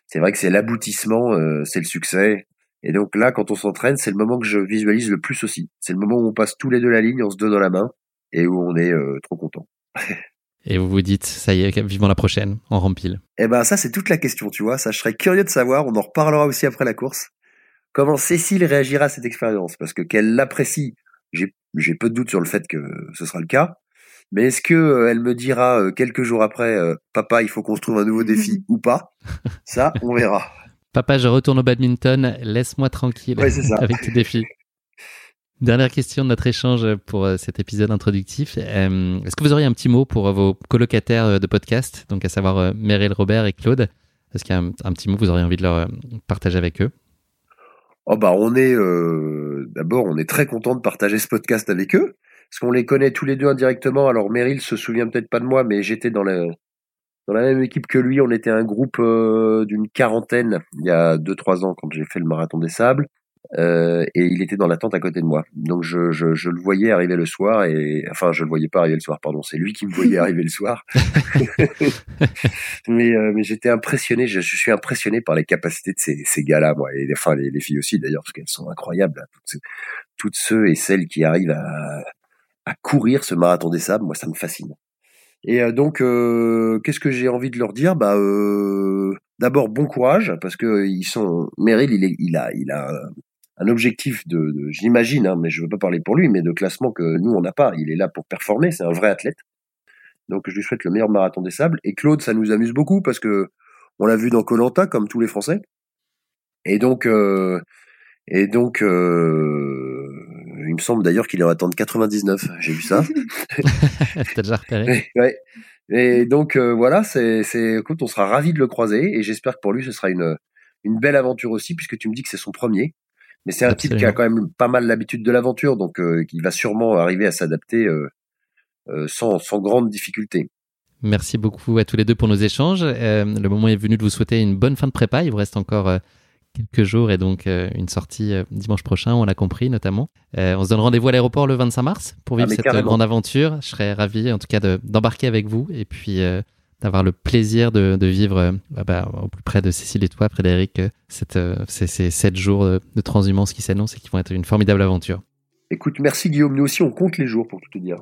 Speaker 4: C'est vrai que c'est l'aboutissement, euh, c'est le succès. Et donc là, quand on s'entraîne, c'est le moment que je visualise le plus aussi. C'est le moment où on passe tous les deux la ligne, on se donne dans la main et où on est euh, trop content.
Speaker 1: et vous vous dites, ça y est, vivement la prochaine, en rempile.
Speaker 4: Eh ben ça, c'est toute la question, tu vois. Ça, je serais curieux de savoir. On en reparlera aussi après la course. Comment Cécile réagira à cette expérience? Parce que qu'elle l'apprécie, j'ai peu de doute sur le fait que ce sera le cas. Mais est-ce que euh, elle me dira euh, quelques jours après, papa, il faut qu'on se trouve un nouveau défi ou pas? Ça, on verra.
Speaker 1: Papa, je retourne au badminton, laisse-moi tranquille avec tes défis. Dernière question de notre échange pour euh, cet épisode introductif. Euh, est-ce que vous auriez un petit mot pour vos colocataires de podcast, donc à savoir Meryl, Robert et Claude? Est-ce qu'il y a un, petit mot que vous auriez envie de leur partager avec eux?
Speaker 4: Oh bah on est d'abord on est très content de partager ce podcast avec eux parce qu'on les connaît tous les deux indirectement. Alors Meryl se souvient peut-être pas de moi, mais j'étais dans la dans la même équipe que lui. On était un groupe euh, d'une quarantaine il y a deux trois ans quand j'ai fait le marathon des sables. Euh, et il était dans la tente à côté de moi. Donc je, je, je, le voyais arriver le soir et enfin je le voyais pas arriver le soir, pardon, c'est lui qui me voyait arriver le soir. mais euh, mais j'étais impressionné, je, je, suis impressionné par les capacités de ces, ces gars-là, moi et enfin les, les filles aussi d'ailleurs parce qu'elles sont incroyables, toutes, toutes, ceux et celles qui arrivent à, à courir ce marathon des sables, moi ça me fascine. Et euh, donc, euh, qu'est-ce que j'ai envie de leur dire? Bah, euh, d'abord bon courage parce que ils sont. Meryl, il, est, il a, il a un objectif de, j'imagine, hein, mais je veux pas parler pour lui, mais de classement que nous on n'a pas. Il est là pour performer, c'est un vrai athlète. Donc je lui souhaite le meilleur marathon des sables. Et Claude, ça nous amuse beaucoup parce que on l'a vu dans Colanta comme tous les Français. Et donc, et donc, il me semble d'ailleurs qu'il est en attente 99. J'ai vu ça.
Speaker 1: T'as déjà repéré
Speaker 4: Ouais. Et donc euh, voilà, c'est, c'est, écoute, on sera ravi de le croiser et j'espère que pour lui ce sera une une belle aventure aussi puisque tu me dis que c'est son premier. Mais c'est un type qui a quand même pas mal l'habitude de l'aventure, donc euh, qui va sûrement arriver à s'adapter euh, sans, sans grande difficulté.
Speaker 1: Merci beaucoup à tous les deux pour nos échanges. le moment est venu de vous souhaiter une bonne fin de prépa. Il vous reste encore quelques jours et donc euh, une sortie euh, dimanche prochain, on l'a compris notamment. Euh, on se donne rendez-vous à l'aéroport le 25 mars pour vivre ah, cette grande aventure. Je serais ravi en tout cas d'embarquer avec vous et puis d'avoir le plaisir de, vivre bah, bah, au plus près de Cécile et toi, Frédéric, cette, ces, ces 7 jours de transhumance qui s'annoncent et qui vont être une formidable aventure.
Speaker 4: Écoute, merci Guillaume. Nous aussi, on compte les jours pour tout te dire.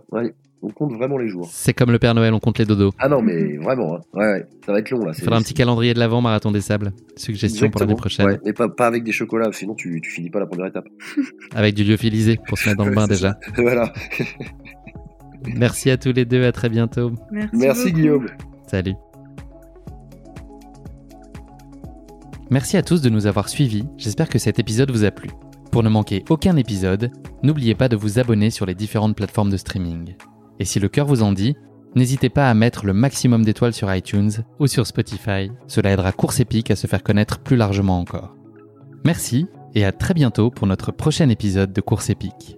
Speaker 4: On compte vraiment les jours.
Speaker 1: C'est comme le Père Noël, on compte les dodos.
Speaker 4: Ah non, mais vraiment, hein. ouais, ça va être long là.
Speaker 1: Il faudra un petit calendrier de l'avant, marathon des sables. Suggestion pour l'année prochaine. Ouais,
Speaker 4: mais pas, avec des chocolats, sinon tu, tu finis pas la première étape.
Speaker 1: avec du lyophilisé pour se mettre dans le bain déjà.
Speaker 4: voilà.
Speaker 1: Merci à tous les deux, à très bientôt.
Speaker 5: Merci,
Speaker 4: Merci Guillaume.
Speaker 1: Salut. Merci à tous de nous avoir suivis. J'espère que cet épisode vous a plu. Pour ne manquer aucun épisode, n'oubliez pas de vous abonner sur les différentes plateformes de streaming. Et si le cœur vous en dit, n'hésitez pas à mettre le maximum d'étoiles sur iTunes ou sur Spotify, cela aidera Course Épique à se faire connaître plus largement encore. Merci et à très bientôt pour notre prochain épisode de Course Épique.